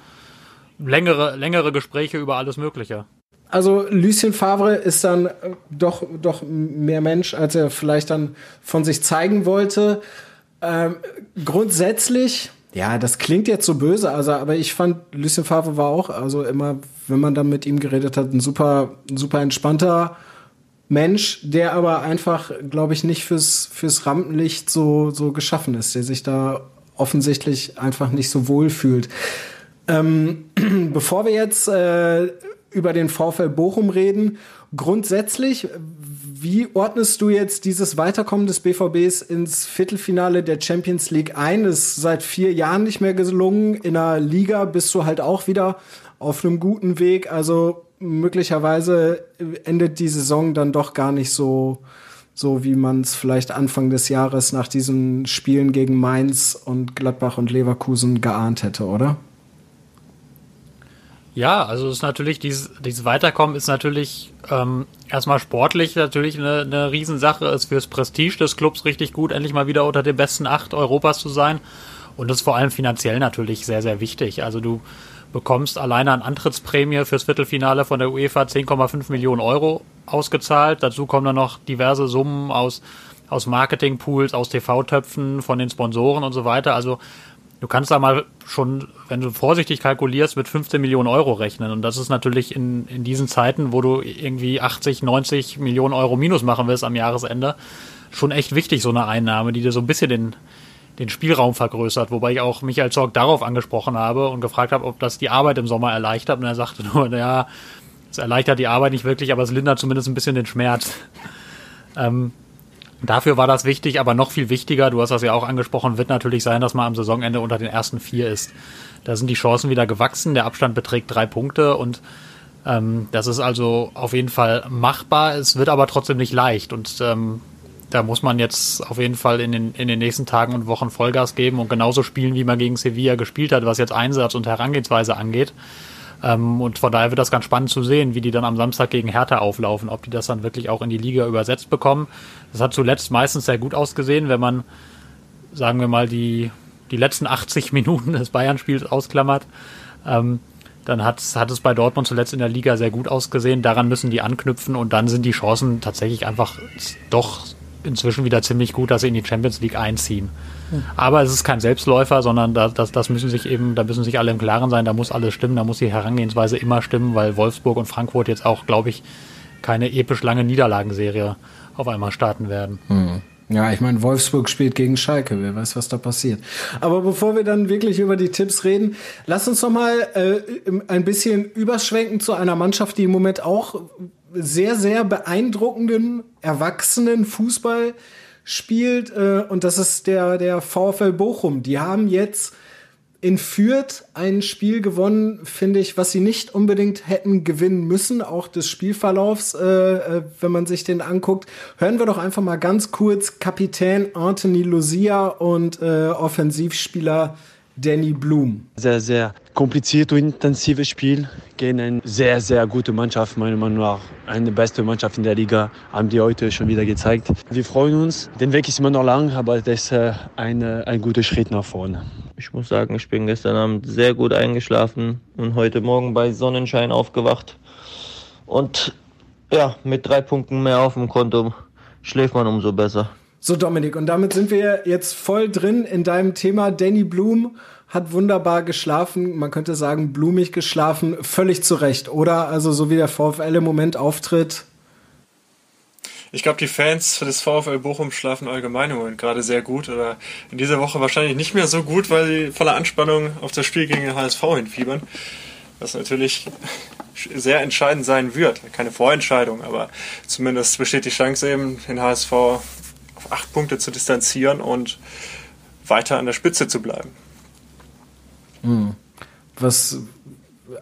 längere, längere Gespräche über alles Mögliche. Also Lucien Favre ist dann doch, doch mehr Mensch, als er vielleicht dann von sich zeigen wollte. Ähm, grundsätzlich ja, das klingt jetzt so böse, also, aber ich fand, Lucien Favre war auch, also immer, wenn man dann mit ihm geredet hat, ein super, super entspannter Mensch, der aber einfach, glaube ich, nicht fürs, fürs Rampenlicht so, so geschaffen ist, der sich da offensichtlich einfach nicht so wohl fühlt. Ähm, bevor wir jetzt äh, über den VfL Bochum reden, grundsätzlich, wie ordnest du jetzt dieses Weiterkommen des BVBs ins Viertelfinale der Champions League ein? Ist seit vier Jahren nicht mehr gelungen. In der Liga bist du halt auch wieder auf einem guten Weg. Also möglicherweise endet die Saison dann doch gar nicht so, so wie man es vielleicht Anfang des Jahres nach diesen Spielen gegen Mainz und Gladbach und Leverkusen geahnt hätte, oder? Ja, also ist natürlich, dieses, dieses Weiterkommen ist natürlich ähm, erstmal sportlich natürlich eine, eine Riesensache, ist fürs Prestige des Clubs richtig gut, endlich mal wieder unter den besten acht Europas zu sein. Und ist vor allem finanziell natürlich sehr, sehr wichtig. Also du bekommst alleine an Antrittsprämie fürs Viertelfinale von der UEFA 10,5 Millionen Euro ausgezahlt. Dazu kommen dann noch diverse Summen aus, aus Marketingpools, aus TV-Töpfen, von den Sponsoren und so weiter. Also du kannst da mal schon, wenn du vorsichtig kalkulierst, mit 15 Millionen Euro rechnen. Und das ist natürlich in, in diesen Zeiten, wo du irgendwie 80, 90 Millionen Euro Minus machen willst am Jahresende, schon echt wichtig, so eine Einnahme, die dir so ein bisschen den, den Spielraum vergrößert, wobei ich auch Michael Zorg darauf angesprochen habe und gefragt habe, ob das die Arbeit im Sommer erleichtert. Und er sagte nur, naja, es erleichtert die Arbeit nicht wirklich, aber es lindert zumindest ein bisschen den Schmerz. ähm, dafür war das wichtig, aber noch viel wichtiger, du hast das ja auch angesprochen, wird natürlich sein, dass man am Saisonende unter den ersten vier ist. Da sind die Chancen wieder gewachsen, der Abstand beträgt drei Punkte und ähm, das ist also auf jeden Fall machbar. Es wird aber trotzdem nicht leicht und ähm, da muss man jetzt auf jeden Fall in den, in den nächsten Tagen und Wochen Vollgas geben und genauso spielen, wie man gegen Sevilla gespielt hat, was jetzt Einsatz und Herangehensweise angeht. Ähm, und von daher wird das ganz spannend zu sehen, wie die dann am Samstag gegen Hertha auflaufen, ob die das dann wirklich auch in die Liga übersetzt bekommen. Das hat zuletzt meistens sehr gut ausgesehen, wenn man, sagen wir mal, die, die letzten 80 Minuten des Bayern-Spiels ausklammert. Ähm, dann hat, hat es bei Dortmund zuletzt in der Liga sehr gut ausgesehen. Daran müssen die anknüpfen und dann sind die Chancen tatsächlich einfach doch inzwischen wieder ziemlich gut, dass sie in die Champions League einziehen. Aber es ist kein Selbstläufer, sondern da, das, das müssen sich eben, da müssen sich alle im Klaren sein, da muss alles stimmen, da muss die Herangehensweise immer stimmen, weil Wolfsburg und Frankfurt jetzt auch, glaube ich, keine episch lange Niederlagenserie auf einmal starten werden. Hm. Ja, ich meine, Wolfsburg spielt gegen Schalke. Wer weiß, was da passiert. Aber bevor wir dann wirklich über die Tipps reden, lass uns noch mal äh, ein bisschen überschwenken zu einer Mannschaft, die im Moment auch sehr, sehr beeindruckenden, erwachsenen Fußball spielt. Äh, und das ist der, der VfL Bochum. Die haben jetzt in Fürth ein Spiel gewonnen, finde ich, was sie nicht unbedingt hätten gewinnen müssen, auch des Spielverlaufs, äh, äh, wenn man sich den anguckt. Hören wir doch einfach mal ganz kurz Kapitän Anthony Lucia und äh, Offensivspieler Danny Blum. Sehr, sehr kompliziert und intensives Spiel gegen eine sehr, sehr gute Mannschaft, meiner Meinung nach. Eine beste Mannschaft in der Liga, haben die heute schon wieder gezeigt. Wir freuen uns. Der Weg ist immer noch lang, aber das ist äh, ein, ein guter Schritt nach vorne. Ich muss sagen, ich bin gestern Abend sehr gut eingeschlafen und heute Morgen bei Sonnenschein aufgewacht. Und ja, mit drei Punkten mehr auf dem Konto schläft man umso besser. So, Dominik, und damit sind wir jetzt voll drin in deinem Thema. Danny Blum hat wunderbar geschlafen. Man könnte sagen, blumig geschlafen. Völlig zu Recht, oder? Also, so wie der VfL im Moment auftritt. Ich glaube, die Fans des VfL Bochum schlafen allgemein im Moment gerade sehr gut oder in dieser Woche wahrscheinlich nicht mehr so gut, weil sie voller Anspannung auf das Spiel gegen den HSV hinfiebern. Was natürlich sehr entscheidend sein wird. Keine Vorentscheidung, aber zumindest besteht die Chance eben, den HSV acht Punkte zu distanzieren und weiter an der Spitze zu bleiben. Hm. Was,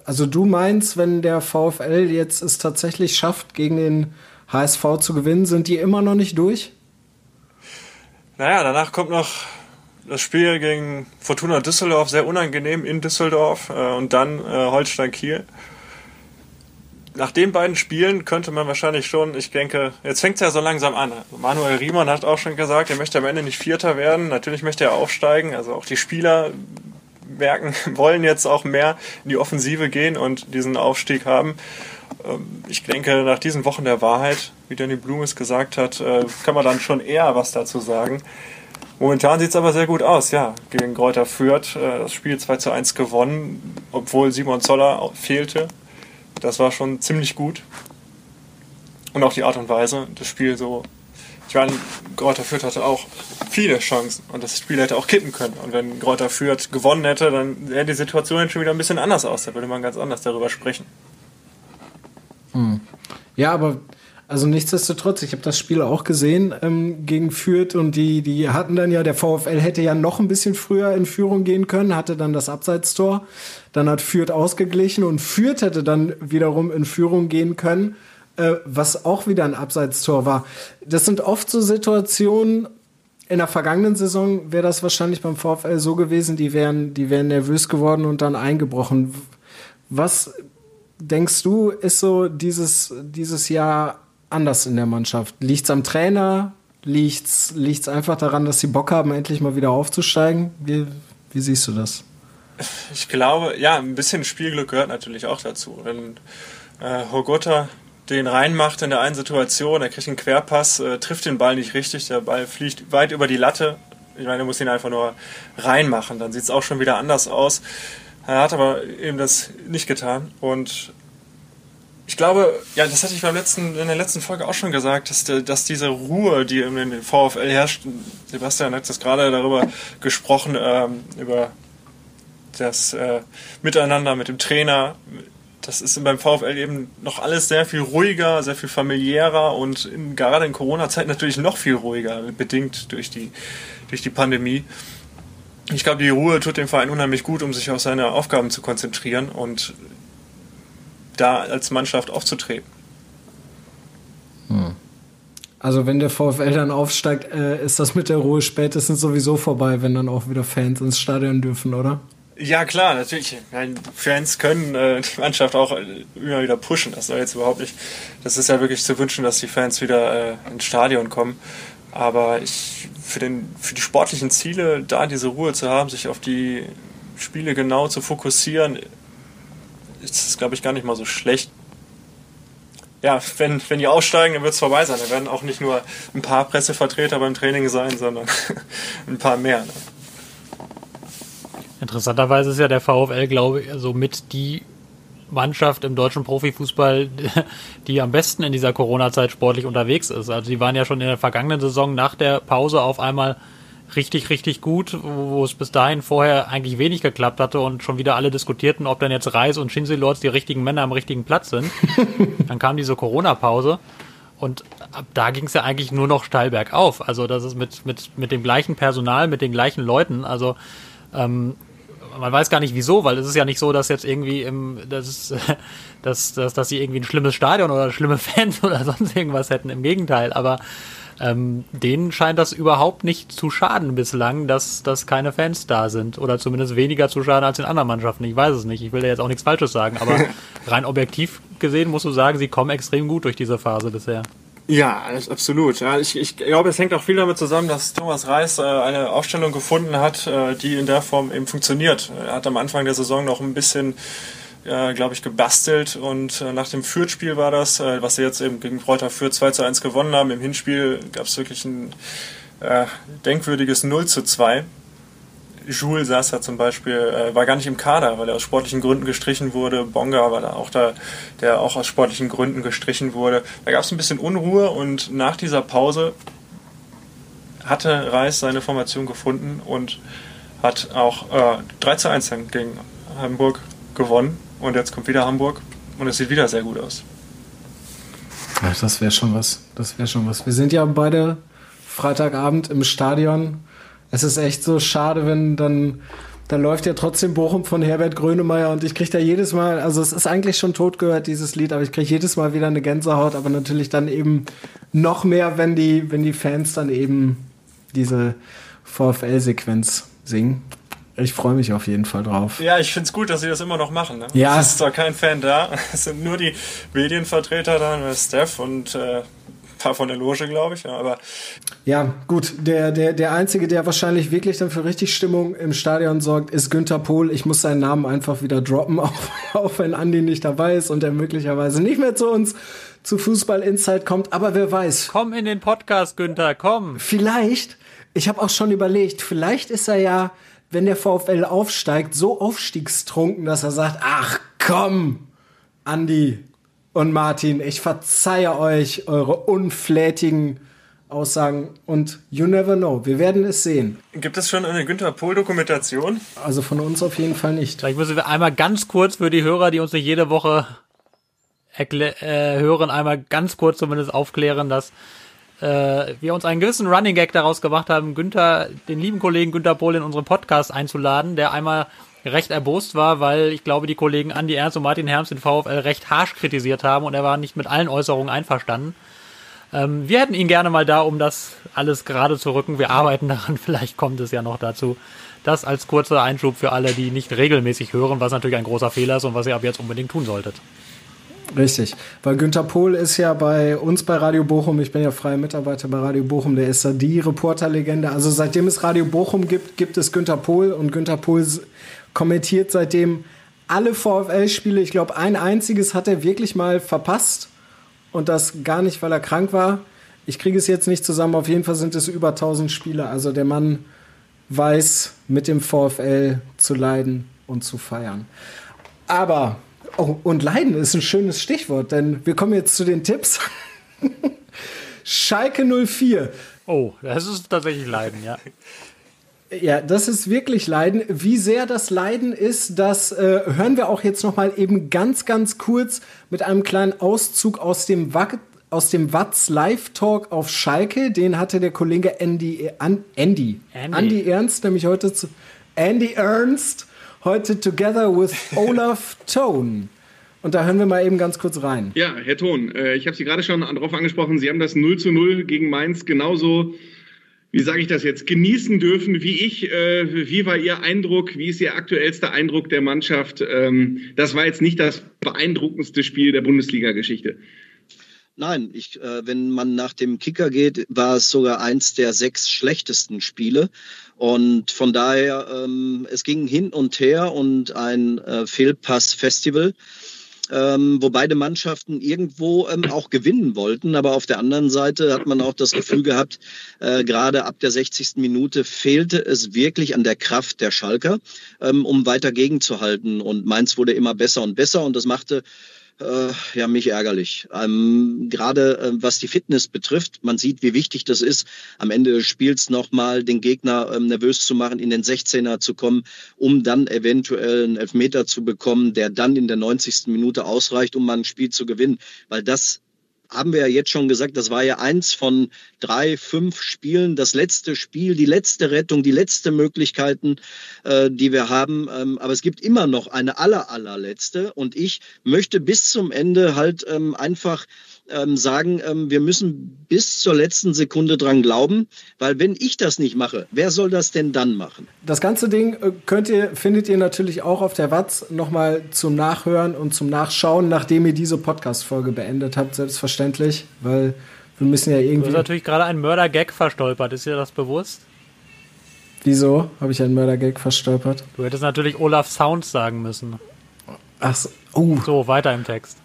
also du meinst, wenn der VfL jetzt es tatsächlich schafft, gegen den HSV zu gewinnen, sind die immer noch nicht durch? Naja, danach kommt noch das Spiel gegen Fortuna Düsseldorf, sehr unangenehm in Düsseldorf äh, und dann äh, Holstein Kiel nach den beiden Spielen könnte man wahrscheinlich schon, ich denke, jetzt fängt es ja so langsam an. Manuel Riemann hat auch schon gesagt, er möchte am Ende nicht Vierter werden. Natürlich möchte er aufsteigen. Also auch die Spieler merken, wollen jetzt auch mehr in die Offensive gehen und diesen Aufstieg haben. Ähm, ich denke, nach diesen Wochen der Wahrheit, wie Danny Blum es gesagt hat, äh, kann man dann schon eher was dazu sagen. Momentan sieht es aber sehr gut aus, ja. Gegen Kräuter Fürth äh, das Spiel 2 zu 1 gewonnen, obwohl Simon Zoller fehlte. Das war schon ziemlich gut. Und auch die Art und Weise, das Spiel so. Ich meine, Greuther Fürth hatte auch viele Chancen und das Spiel hätte auch kippen können. Und wenn Greuther Fürth gewonnen hätte, dann sähe die Situation schon wieder ein bisschen anders aus. Da würde man ganz anders darüber sprechen. Hm. Ja, aber also nichtsdestotrotz, ich habe das Spiel auch gesehen ähm, gegen Fürth und die, die hatten dann ja, der VfL hätte ja noch ein bisschen früher in Führung gehen können, hatte dann das Abseitstor. Dann hat Fürth ausgeglichen und Fürth hätte dann wiederum in Führung gehen können, äh, was auch wieder ein Abseitstor war. Das sind oft so Situationen, in der vergangenen Saison wäre das wahrscheinlich beim VfL so gewesen, die wären, die wären nervös geworden und dann eingebrochen. Was denkst du, ist so dieses, dieses Jahr anders in der Mannschaft? Liegt es am Trainer? Liegt es einfach daran, dass sie Bock haben, endlich mal wieder aufzusteigen? Wie, wie siehst du das? Ich glaube, ja, ein bisschen Spielglück gehört natürlich auch dazu. Wenn äh, Hogota den reinmacht in der einen Situation, er kriegt einen Querpass, äh, trifft den Ball nicht richtig, der Ball fliegt weit über die Latte. Ich meine, er muss ihn einfach nur reinmachen, dann sieht es auch schon wieder anders aus. Er hat aber eben das nicht getan und ich glaube, ja, das hatte ich beim letzten, in der letzten Folge auch schon gesagt, dass, dass diese Ruhe, die den VfL herrscht, Sebastian hat das gerade darüber gesprochen, ähm, über das äh, Miteinander mit dem Trainer, das ist beim VfL eben noch alles sehr viel ruhiger, sehr viel familiärer und in, gerade in Corona-Zeit natürlich noch viel ruhiger, bedingt durch die, durch die Pandemie. Ich glaube, die Ruhe tut dem Verein unheimlich gut, um sich auf seine Aufgaben zu konzentrieren und da als Mannschaft aufzutreten. Hm. Also wenn der VfL dann aufsteigt, äh, ist das mit der Ruhe spätestens sowieso vorbei, wenn dann auch wieder Fans ins Stadion dürfen, oder? Ja klar, natürlich. Meine, Fans können äh, die Mannschaft auch äh, immer wieder pushen. Das soll jetzt überhaupt nicht. Das ist ja wirklich zu wünschen, dass die Fans wieder äh, ins Stadion kommen. Aber ich für den für die sportlichen Ziele, da diese Ruhe zu haben, sich auf die Spiele genau zu fokussieren, ist es, glaube ich, gar nicht mal so schlecht. Ja, wenn, wenn die aussteigen, dann wird es vorbei sein. Da werden auch nicht nur ein paar Pressevertreter beim Training sein, sondern ein paar mehr. Ne? Interessanterweise ist ja der VfL, glaube ich, also mit die Mannschaft im deutschen Profifußball, die am besten in dieser Corona-Zeit sportlich unterwegs ist. Also die waren ja schon in der vergangenen Saison nach der Pause auf einmal richtig, richtig gut, wo es bis dahin vorher eigentlich wenig geklappt hatte und schon wieder alle diskutierten, ob dann jetzt Reis und Shinzi Lords die richtigen Männer am richtigen Platz sind. dann kam diese Corona-Pause und ab da ging es ja eigentlich nur noch steil bergauf. Also das ist mit, mit, mit dem gleichen Personal, mit den gleichen Leuten. Also ähm, man weiß gar nicht wieso, weil es ist ja nicht so, dass jetzt irgendwie im, das ist, dass, dass, dass sie irgendwie ein schlimmes Stadion oder schlimme Fans oder sonst irgendwas hätten. Im Gegenteil, aber ähm, denen scheint das überhaupt nicht zu schaden bislang, dass, dass keine Fans da sind. Oder zumindest weniger zu schaden als in anderen Mannschaften. Ich weiß es nicht. Ich will da jetzt auch nichts Falsches sagen, aber rein objektiv gesehen musst du sagen, sie kommen extrem gut durch diese Phase bisher. Ja, absolut. Ja, ich, ich glaube, es hängt auch viel damit zusammen, dass Thomas Reis äh, eine Aufstellung gefunden hat, äh, die in der Form eben funktioniert. Er hat am Anfang der Saison noch ein bisschen äh, glaube ich, gebastelt und äh, nach dem Fürth-Spiel war das, äh, was sie jetzt eben gegen Reuter Fürth 2 zu 1 gewonnen haben. Im Hinspiel gab es wirklich ein äh, denkwürdiges 0 zu 2. Jules saß da zum Beispiel, äh, war gar nicht im Kader, weil er aus sportlichen Gründen gestrichen wurde. Bonga war da auch da, der auch aus sportlichen Gründen gestrichen wurde. Da gab es ein bisschen Unruhe und nach dieser Pause hatte Reis seine Formation gefunden und hat auch äh, 3 zu 1 gegen Hamburg gewonnen. Und jetzt kommt wieder Hamburg und es sieht wieder sehr gut aus. Ja, das wäre schon was. Das wäre schon was. Wir sind ja beide Freitagabend im Stadion. Es ist echt so schade, wenn dann dann läuft ja trotzdem Bochum von Herbert Grönemeyer und ich kriege da jedes Mal, also es ist eigentlich schon tot gehört, dieses Lied, aber ich kriege jedes Mal wieder eine Gänsehaut, aber natürlich dann eben noch mehr, wenn die, wenn die Fans dann eben diese VfL-Sequenz singen. Ich freue mich auf jeden Fall drauf. Ja, ich finde es gut, dass sie das immer noch machen. Ne? Ja. Es ist zwar kein Fan da, es sind nur die Medienvertreter da, ne, Steph und äh, paar von der Loge, glaube ich. Ja, aber ja, gut. Der, der, der Einzige, der wahrscheinlich wirklich dann für richtig Stimmung im Stadion sorgt, ist Günther Pohl. Ich muss seinen Namen einfach wieder droppen, auch, auch wenn Andi nicht dabei ist und er möglicherweise nicht mehr zu uns zu Fußball Insight kommt. Aber wer weiß. Komm in den Podcast, Günther, komm. Vielleicht, ich habe auch schon überlegt, vielleicht ist er ja wenn der VfL aufsteigt, so aufstiegstrunken, dass er sagt, ach komm, Andi und Martin, ich verzeihe euch eure unflätigen Aussagen und you never know. Wir werden es sehen. Gibt es schon eine Günther Pohl-Dokumentation? Also von uns auf jeden Fall nicht. Vielleicht müssen wir einmal ganz kurz für die Hörer, die uns nicht jede Woche äh, hören, einmal ganz kurz zumindest aufklären, dass äh, wir uns einen gewissen Running Gag daraus gemacht haben, Günther, den lieben Kollegen Günther Pohl in unseren Podcast einzuladen, der einmal recht erbost war, weil ich glaube, die Kollegen Andi Ernst und Martin Herms den VfL recht harsch kritisiert haben und er war nicht mit allen Äußerungen einverstanden. Ähm, wir hätten ihn gerne mal da, um das alles gerade zu rücken. Wir arbeiten daran, vielleicht kommt es ja noch dazu. Das als kurzer Einschub für alle, die nicht regelmäßig hören, was natürlich ein großer Fehler ist und was ihr ab jetzt unbedingt tun solltet. Richtig, weil Günter Pohl ist ja bei uns bei Radio Bochum, ich bin ja freier Mitarbeiter bei Radio Bochum, der ist da die Reporterlegende. Also seitdem es Radio Bochum gibt, gibt es Günter Pohl und Günter Pohl kommentiert seitdem alle VfL-Spiele. Ich glaube, ein einziges hat er wirklich mal verpasst und das gar nicht, weil er krank war. Ich kriege es jetzt nicht zusammen, auf jeden Fall sind es über 1000 Spiele. Also der Mann weiß, mit dem VfL zu leiden und zu feiern. Aber Oh, und Leiden ist ein schönes Stichwort, denn wir kommen jetzt zu den Tipps. Schalke 04. Oh, das ist tatsächlich Leiden, ja. Ja, das ist wirklich Leiden. Wie sehr das Leiden ist, das äh, hören wir auch jetzt noch mal eben ganz, ganz kurz mit einem kleinen Auszug aus dem Wack aus dem Watz Live Talk auf Schalke. Den hatte der Kollege Andy, an, Andy, Andy, Andy Ernst, nämlich heute zu Andy Ernst, heute together with Olaf Tone. Und da hören wir mal eben ganz kurz rein. Ja, Herr Thon, äh, ich habe Sie gerade schon darauf angesprochen, Sie haben das 0 zu 0 gegen Mainz genauso wie sage ich das jetzt, genießen dürfen, wie ich. Äh, wie war Ihr Eindruck? Wie ist Ihr aktuellster Eindruck der Mannschaft? Ähm, das war jetzt nicht das beeindruckendste Spiel der Bundesliga-Geschichte. Nein, ich, äh, wenn man nach dem Kicker geht, war es sogar eins der sechs schlechtesten Spiele. Und von daher, ähm, es ging hin und her und ein äh, Fehlpass-Festival ähm, wo beide Mannschaften irgendwo ähm, auch gewinnen wollten. Aber auf der anderen Seite hat man auch das Gefühl gehabt, äh, gerade ab der 60. Minute fehlte es wirklich an der Kraft der Schalker, ähm, um weiter gegenzuhalten. Und Mainz wurde immer besser und besser und das machte äh, ja, mich ärgerlich. Ähm, Gerade äh, was die Fitness betrifft, man sieht, wie wichtig das ist, am Ende des Spiels nochmal den Gegner ähm, nervös zu machen, in den 16er zu kommen, um dann eventuell einen Elfmeter zu bekommen, der dann in der 90. Minute ausreicht, um mal ein Spiel zu gewinnen. Weil das haben wir ja jetzt schon gesagt, das war ja eins von drei, fünf Spielen, das letzte Spiel, die letzte Rettung, die letzte Möglichkeiten, äh, die wir haben. Ähm, aber es gibt immer noch eine aller, allerletzte. Und ich möchte bis zum Ende halt ähm, einfach ähm, sagen, ähm, wir müssen bis zur letzten Sekunde dran glauben, weil wenn ich das nicht mache, wer soll das denn dann machen? Das ganze Ding äh, könnt ihr, findet ihr natürlich auch auf der Watz nochmal zum Nachhören und zum Nachschauen, nachdem ihr diese Podcast-Folge beendet habt, selbstverständlich, weil wir müssen ja irgendwie. Du hast natürlich gerade einen Mörder-Gag verstolpert, ist dir das bewusst? Wieso habe ich einen Mörder-Gag verstolpert? Du hättest natürlich Olaf Sounds sagen müssen. Ach so. Oh. So, weiter im Text.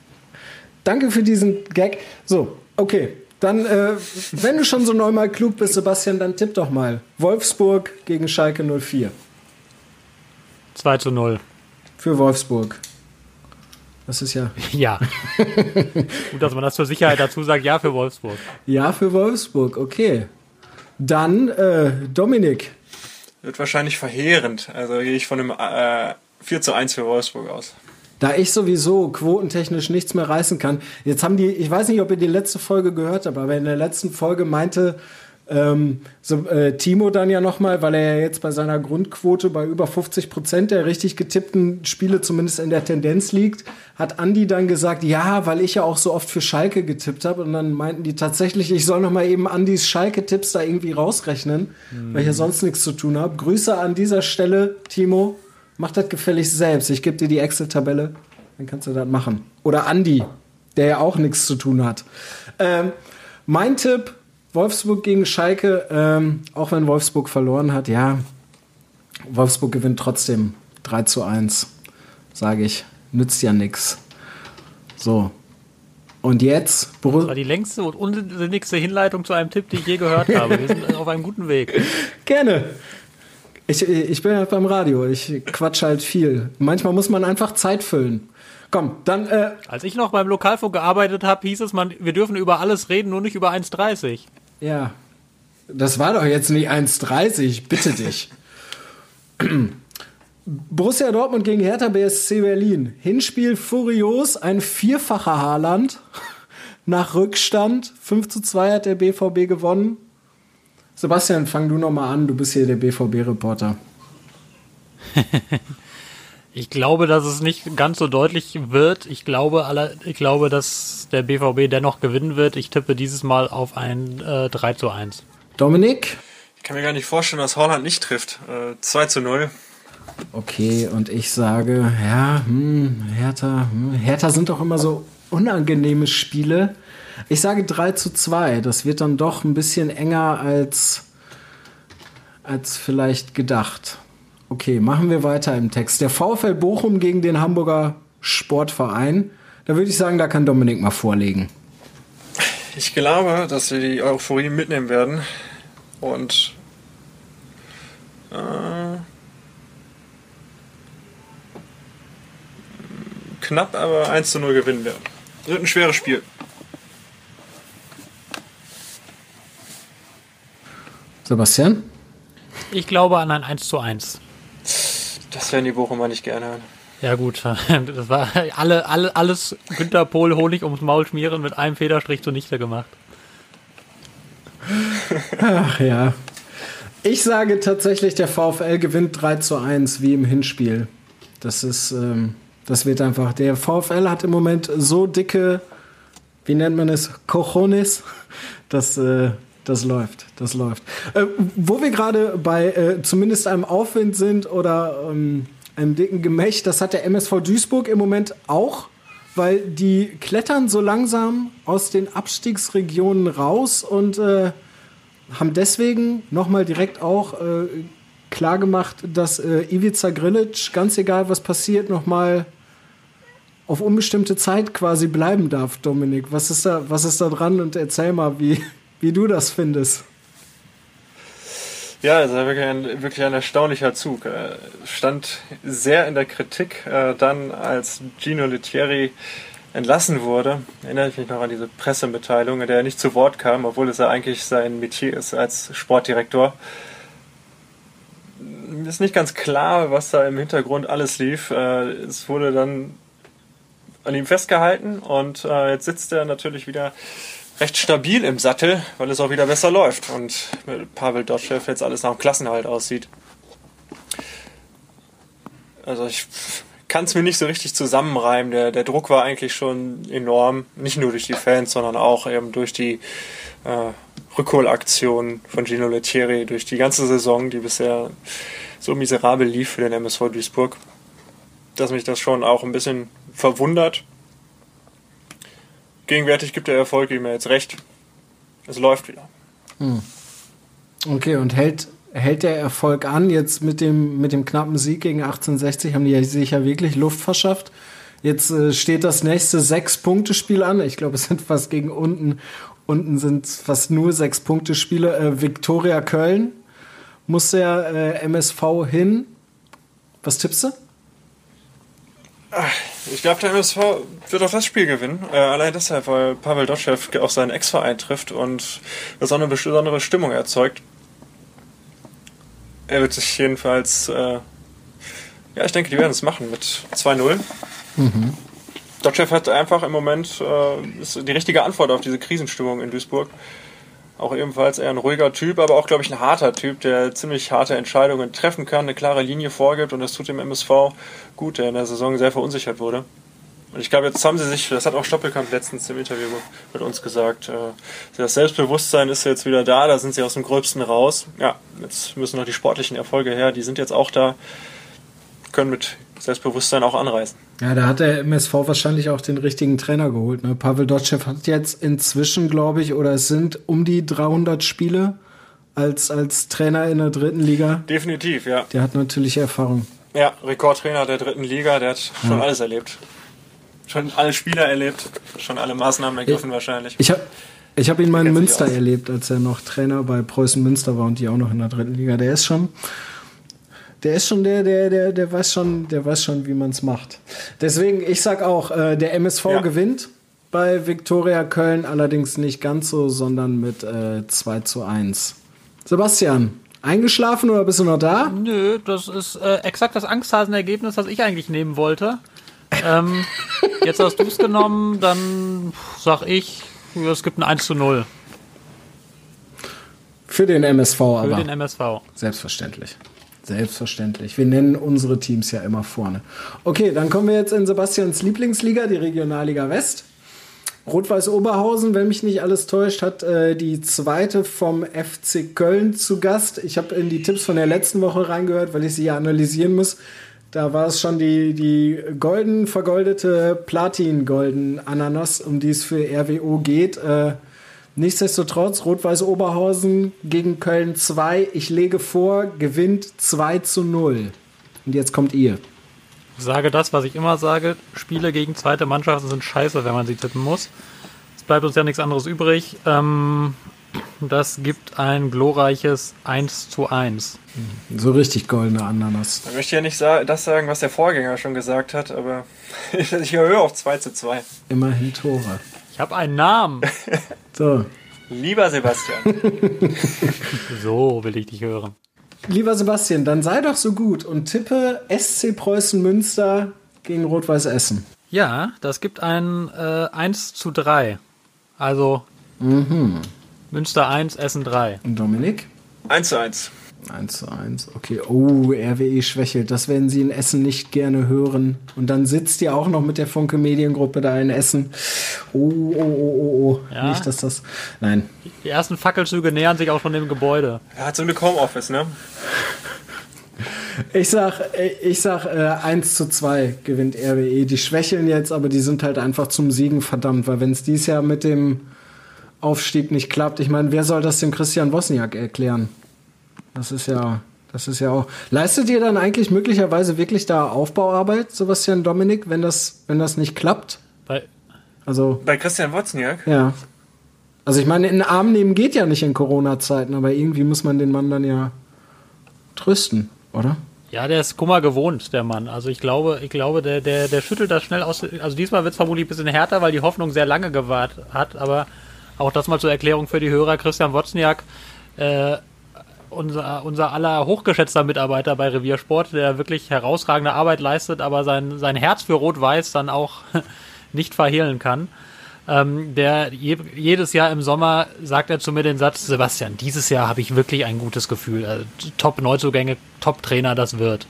Danke für diesen Gag. So, okay. Dann, äh, wenn du schon so neunmal klug bist, Sebastian, dann tipp doch mal. Wolfsburg gegen Schalke 04. 2 zu 0. Für Wolfsburg. Das ist ja. Ja. Gut, dass man das zur Sicherheit dazu sagt, ja für Wolfsburg. Ja für Wolfsburg, okay. Dann äh, Dominik. Wird wahrscheinlich verheerend. Also gehe ich von einem äh, 4 zu 1 für Wolfsburg aus da ich sowieso quotentechnisch nichts mehr reißen kann. Jetzt haben die, ich weiß nicht, ob ihr die letzte Folge gehört habt, aber in der letzten Folge meinte ähm, so, äh, Timo dann ja nochmal, weil er ja jetzt bei seiner Grundquote bei über 50 Prozent der richtig getippten Spiele zumindest in der Tendenz liegt, hat Andi dann gesagt, ja, weil ich ja auch so oft für Schalke getippt habe. Und dann meinten die tatsächlich, ich soll nochmal eben Andis Schalke-Tipps da irgendwie rausrechnen, mhm. weil ich ja sonst nichts zu tun habe. Grüße an dieser Stelle, Timo. Mach das gefälligst selbst. Ich gebe dir die Excel-Tabelle, dann kannst du das machen. Oder Andi, der ja auch nichts zu tun hat. Ähm, mein Tipp, Wolfsburg gegen Schalke, ähm, auch wenn Wolfsburg verloren hat, ja, Wolfsburg gewinnt trotzdem 3 zu 1, sage ich. Nützt ja nichts. So. Und jetzt. Das war die längste und unsinnigste Hinleitung zu einem Tipp, die ich je gehört habe. Wir sind auf einem guten Weg. Gerne. Ich, ich bin halt beim Radio, ich quatsch halt viel. Manchmal muss man einfach Zeit füllen. Komm, dann. Äh Als ich noch beim Lokalfunk gearbeitet habe, hieß es, man, wir dürfen über alles reden, nur nicht über 1,30. Ja. Das war doch jetzt nicht 1,30, bitte dich. Borussia Dortmund gegen Hertha BSC Berlin. Hinspiel furios, ein vierfacher Haarland. Nach Rückstand. 5 zu 2 hat der BVB gewonnen. Sebastian, fang du noch mal an. Du bist hier der BVB-Reporter. ich glaube, dass es nicht ganz so deutlich wird. Ich glaube, alle, ich glaube, dass der BVB dennoch gewinnen wird. Ich tippe dieses Mal auf ein äh, 3 zu 1. Dominik? Ich kann mir gar nicht vorstellen, dass Holland nicht trifft. Äh, 2 zu 0. Okay, und ich sage, ja, hm, Hertha, hm, Hertha sind doch immer so unangenehme Spiele. Ich sage 3 zu 2. Das wird dann doch ein bisschen enger als, als vielleicht gedacht. Okay, machen wir weiter im Text. Der VfL Bochum gegen den Hamburger Sportverein. Da würde ich sagen, da kann Dominik mal vorlegen. Ich glaube, dass wir die Euphorie mitnehmen werden. Und äh, knapp, aber 1 zu 0 gewinnen werden. Wird ein schweres Spiel. Sebastian? Ich glaube an ein 1 zu 1. Das werden die Bochumer nicht gerne hören. Ja gut, das war alle, alle, alles Günter Pohl Honig ums Maul schmieren mit einem Federstrich zunichte gemacht. Ach ja. Ich sage tatsächlich, der VfL gewinnt 3 zu 1 wie im Hinspiel. Das ist, ähm, das wird einfach. Der VfL hat im Moment so dicke, wie nennt man es, Cojones, dass äh, das läuft. Das läuft. Äh, wo wir gerade bei äh, zumindest einem Aufwind sind oder ähm, einem dicken Gemächt, das hat der MSV Duisburg im Moment auch, weil die klettern so langsam aus den Abstiegsregionen raus und äh, haben deswegen nochmal direkt auch äh, klar gemacht, dass äh, Ivica Grilic, ganz egal was passiert, nochmal auf unbestimmte Zeit quasi bleiben darf, Dominik. Was ist da, was ist da dran? Und erzähl mal, wie, wie du das findest. Ja, also wirklich ein, wirklich ein erstaunlicher Zug. Äh, stand sehr in der Kritik, äh, dann als Gino Lettieri entlassen wurde, erinnere ich mich noch an diese Pressemitteilung, in der er nicht zu Wort kam, obwohl es ja eigentlich sein Metier ist als Sportdirektor. Ist nicht ganz klar, was da im Hintergrund alles lief. Äh, es wurde dann an ihm festgehalten und jetzt sitzt er natürlich wieder recht stabil im Sattel, weil es auch wieder besser läuft und mit Pavel Dotschew jetzt alles nach dem Klassenhalt aussieht. Also ich kann es mir nicht so richtig zusammenreimen. Der, der Druck war eigentlich schon enorm, nicht nur durch die Fans, sondern auch eben durch die äh, Rückholaktion von Gino Lettieri, durch die ganze Saison, die bisher so miserabel lief für den MSV Duisburg, dass mich das schon auch ein bisschen verwundert gegenwärtig gibt der Erfolg ihm jetzt recht. Es läuft wieder. Hm. Okay, und hält, hält der Erfolg an? Jetzt mit dem, mit dem knappen Sieg gegen 1860 haben die sich ja wirklich Luft verschafft. Jetzt äh, steht das nächste Sechs-Punkte-Spiel an. Ich glaube, es sind fast gegen unten. Unten sind fast nur Sechs-Punkte-Spiele. Äh, Viktoria Köln muss der äh, MSV hin. Was tippst du? Ich glaube, der MSV wird auch das Spiel gewinnen. Äh, allein deshalb, weil Pavel Dotschew auch seinen Ex-Verein trifft und so eine besondere Stimmung erzeugt. Er wird sich jedenfalls, äh, ja, ich denke, die werden es machen mit 2-0. Mhm. Dotschew hat einfach im Moment äh, ist die richtige Antwort auf diese Krisenstimmung in Duisburg. Auch ebenfalls eher ein ruhiger Typ, aber auch, glaube ich, ein harter Typ, der ziemlich harte Entscheidungen treffen kann, eine klare Linie vorgibt und das tut dem MSV gut, der in der Saison sehr verunsichert wurde. Und ich glaube, jetzt haben sie sich, das hat auch Stoppelkamp letztens im Interview mit uns gesagt, äh, das Selbstbewusstsein ist jetzt wieder da, da sind sie aus dem Gröbsten raus. Ja, jetzt müssen noch die sportlichen Erfolge her, die sind jetzt auch da, können mit Selbstbewusstsein auch anreißen. Ja, da hat der MSV wahrscheinlich auch den richtigen Trainer geholt. Ne? Pavel Dotschew hat jetzt inzwischen, glaube ich, oder es sind um die 300 Spiele als, als Trainer in der dritten Liga. Definitiv, ja. Der hat natürlich Erfahrung. Ja, Rekordtrainer der dritten Liga, der hat schon ja. alles erlebt. Schon alle Spieler erlebt, schon alle Maßnahmen ergriffen ich, wahrscheinlich. Ich habe ich hab ihn mal in Münster erlebt, als er noch Trainer bei Preußen Münster war und die auch noch in der dritten Liga. Der ist schon, der ist schon der, der, der, der weiß schon, der weiß schon, wie man es macht. Deswegen, ich sag auch, äh, der MSV ja. gewinnt bei Viktoria Köln, allerdings nicht ganz so, sondern mit äh, 2 zu 1. Sebastian, eingeschlafen oder bist du noch da? Nö, das ist äh, exakt das Angsthasen-Ergebnis, das ich eigentlich nehmen wollte. Ähm, jetzt hast du es genommen, dann sag ich, es gibt ein 1 zu 0. Für den MSV aber. Für den MSV. Selbstverständlich. Selbstverständlich. Wir nennen unsere Teams ja immer vorne. Okay, dann kommen wir jetzt in Sebastians Lieblingsliga, die Regionalliga West. Rot-Weiß Oberhausen, wenn mich nicht alles täuscht, hat äh, die zweite vom FC Köln zu Gast. Ich habe in die Tipps von der letzten Woche reingehört, weil ich sie ja analysieren muss. Da war es schon die, die golden vergoldete Platin-golden Ananas, um die es für RWO geht. Äh, Nichtsdestotrotz, Rot-Weiß Oberhausen gegen Köln 2. Ich lege vor, gewinnt 2 zu 0. Und jetzt kommt ihr. Ich sage das, was ich immer sage. Spiele gegen zweite Mannschaften sind scheiße, wenn man sie tippen muss. Es bleibt uns ja nichts anderes übrig. Ähm, Das gibt ein glorreiches 1 zu 1. So richtig goldene Ananas. Ich möchte ja nicht das sagen, was der Vorgänger schon gesagt hat, aber ich höre auf 2 zu 2. Immerhin Tore. Ich habe einen Namen. So. Lieber Sebastian. so will ich dich hören. Lieber Sebastian, dann sei doch so gut und tippe SC Preußen Münster gegen Rot-Weiß Essen. Ja, das gibt ein äh, 1 zu 3. Also Mhm. Münster 1, Essen 3. Und Dominik? 1 zu 1. 1 zu 1. Okay. Oh, RWE schwächelt. Das werden Sie in Essen nicht gerne hören. Und dann sitzt ihr auch noch mit der Funke Mediengruppe da in Essen. Oh, oh, oh, oh, oh. Ja. Nicht, dass das. Nein. Die ersten Fackelzüge nähern sich auch schon dem Gebäude. Er hat so eine Homeoffice, ne? Ich sag, ich sag äh, 1 zu 2 gewinnt RWE. Die schwächeln jetzt, aber die sind halt einfach zum Siegen verdammt, weil wenn es dieses Jahr mit dem Aufstieg nicht klappt, ich meine, wer soll das dem Christian Wozniak erklären? Das ist ja, das ist ja auch. Leistet ihr dann eigentlich möglicherweise wirklich da Aufbauarbeit, Sebastian Dominik, wenn das, wenn das nicht klappt? Bei, Also, Bei Christian Wozniak? ja. Also ich meine, in den Arm nehmen geht ja nicht in Corona-Zeiten, aber irgendwie muss man den Mann dann ja trösten, oder? ja, der ist Kummer gewohnt, der Mann. Also ich glaube, ich glaube, der, der, der schüttelt das schnell aus. Also diesmal wird es vermutlich ein bisschen härter, weil die Hoffnung sehr lange gewahrt hat. Aber auch das mal zur Erklärung für die Hörer. Christian Wozniak, äh, unser, unser aller hochgeschätzter Mitarbeiter bei Reviersport, der wirklich herausragende Arbeit leistet, aber sein, sein Herz für Rot-Weiß dann auch nicht verhehlen kann. Ähm, der je, jedes Jahr im Sommer sagt er zu mir den Satz, Sebastian, dieses Jahr habe ich wirklich ein gutes Gefühl. Also, Top-Neuzugänge, Top-Trainer, das wird.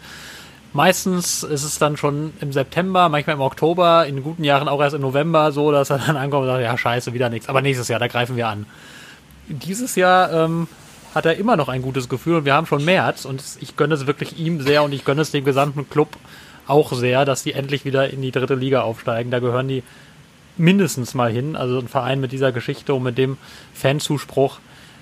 Meistens ist es dann schon im September, manchmal im Oktober, in guten Jahren auch erst im November so, dass er dann ankommt und sagt, ja scheiße, wieder nichts. Aber nächstes Jahr, da greifen wir an. Dieses Jahr ähm, hat er immer noch ein gutes Gefühl und wir haben schon März und ich gönne es wirklich ihm sehr und ich gönne es dem gesamten Club auch sehr, dass die endlich wieder in die dritte Liga aufsteigen. Da gehören die mindestens mal hin. Also ein Verein mit dieser Geschichte und mit dem Fanzuspruch,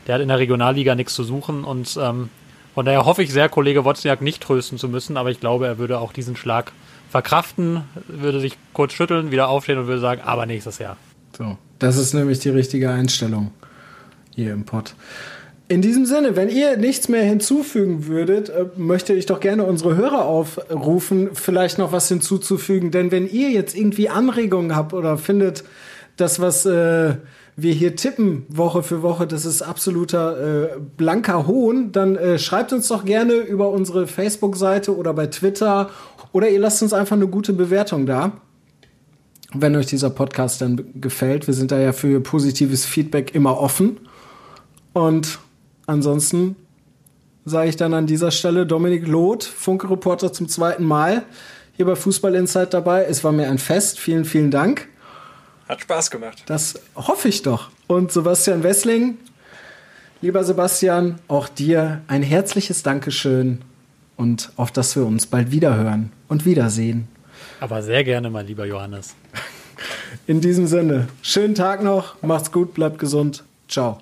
der hat in der Regionalliga nichts zu suchen. Und ähm, von daher hoffe ich sehr, Kollege Wozniak nicht trösten zu müssen, aber ich glaube, er würde auch diesen Schlag verkraften, würde sich kurz schütteln, wieder aufstehen und würde sagen, aber nächstes Jahr. So. Das ist nämlich die richtige Einstellung hier im Pod. In diesem Sinne, wenn ihr nichts mehr hinzufügen würdet, äh, möchte ich doch gerne unsere Hörer aufrufen, vielleicht noch was hinzuzufügen. Denn wenn ihr jetzt irgendwie Anregungen habt oder findet, das, was äh, wir hier tippen, Woche für Woche, das ist absoluter äh, blanker Hohn, dann äh, schreibt uns doch gerne über unsere Facebook-Seite oder bei Twitter oder ihr lasst uns einfach eine gute Bewertung da wenn euch dieser Podcast dann gefällt. Wir sind da ja für positives Feedback immer offen. Und ansonsten sage ich dann an dieser Stelle Dominik Loth, Funke-Reporter zum zweiten Mal, hier bei Fußball Insight dabei. Es war mir ein Fest. Vielen, vielen Dank. Hat Spaß gemacht. Das hoffe ich doch. Und Sebastian Wessling, lieber Sebastian, auch dir ein herzliches Dankeschön und auf dass wir uns bald wiederhören und wiedersehen. Aber sehr gerne, mein lieber Johannes. In diesem Sinne, schönen Tag noch, macht's gut, bleibt gesund. Ciao.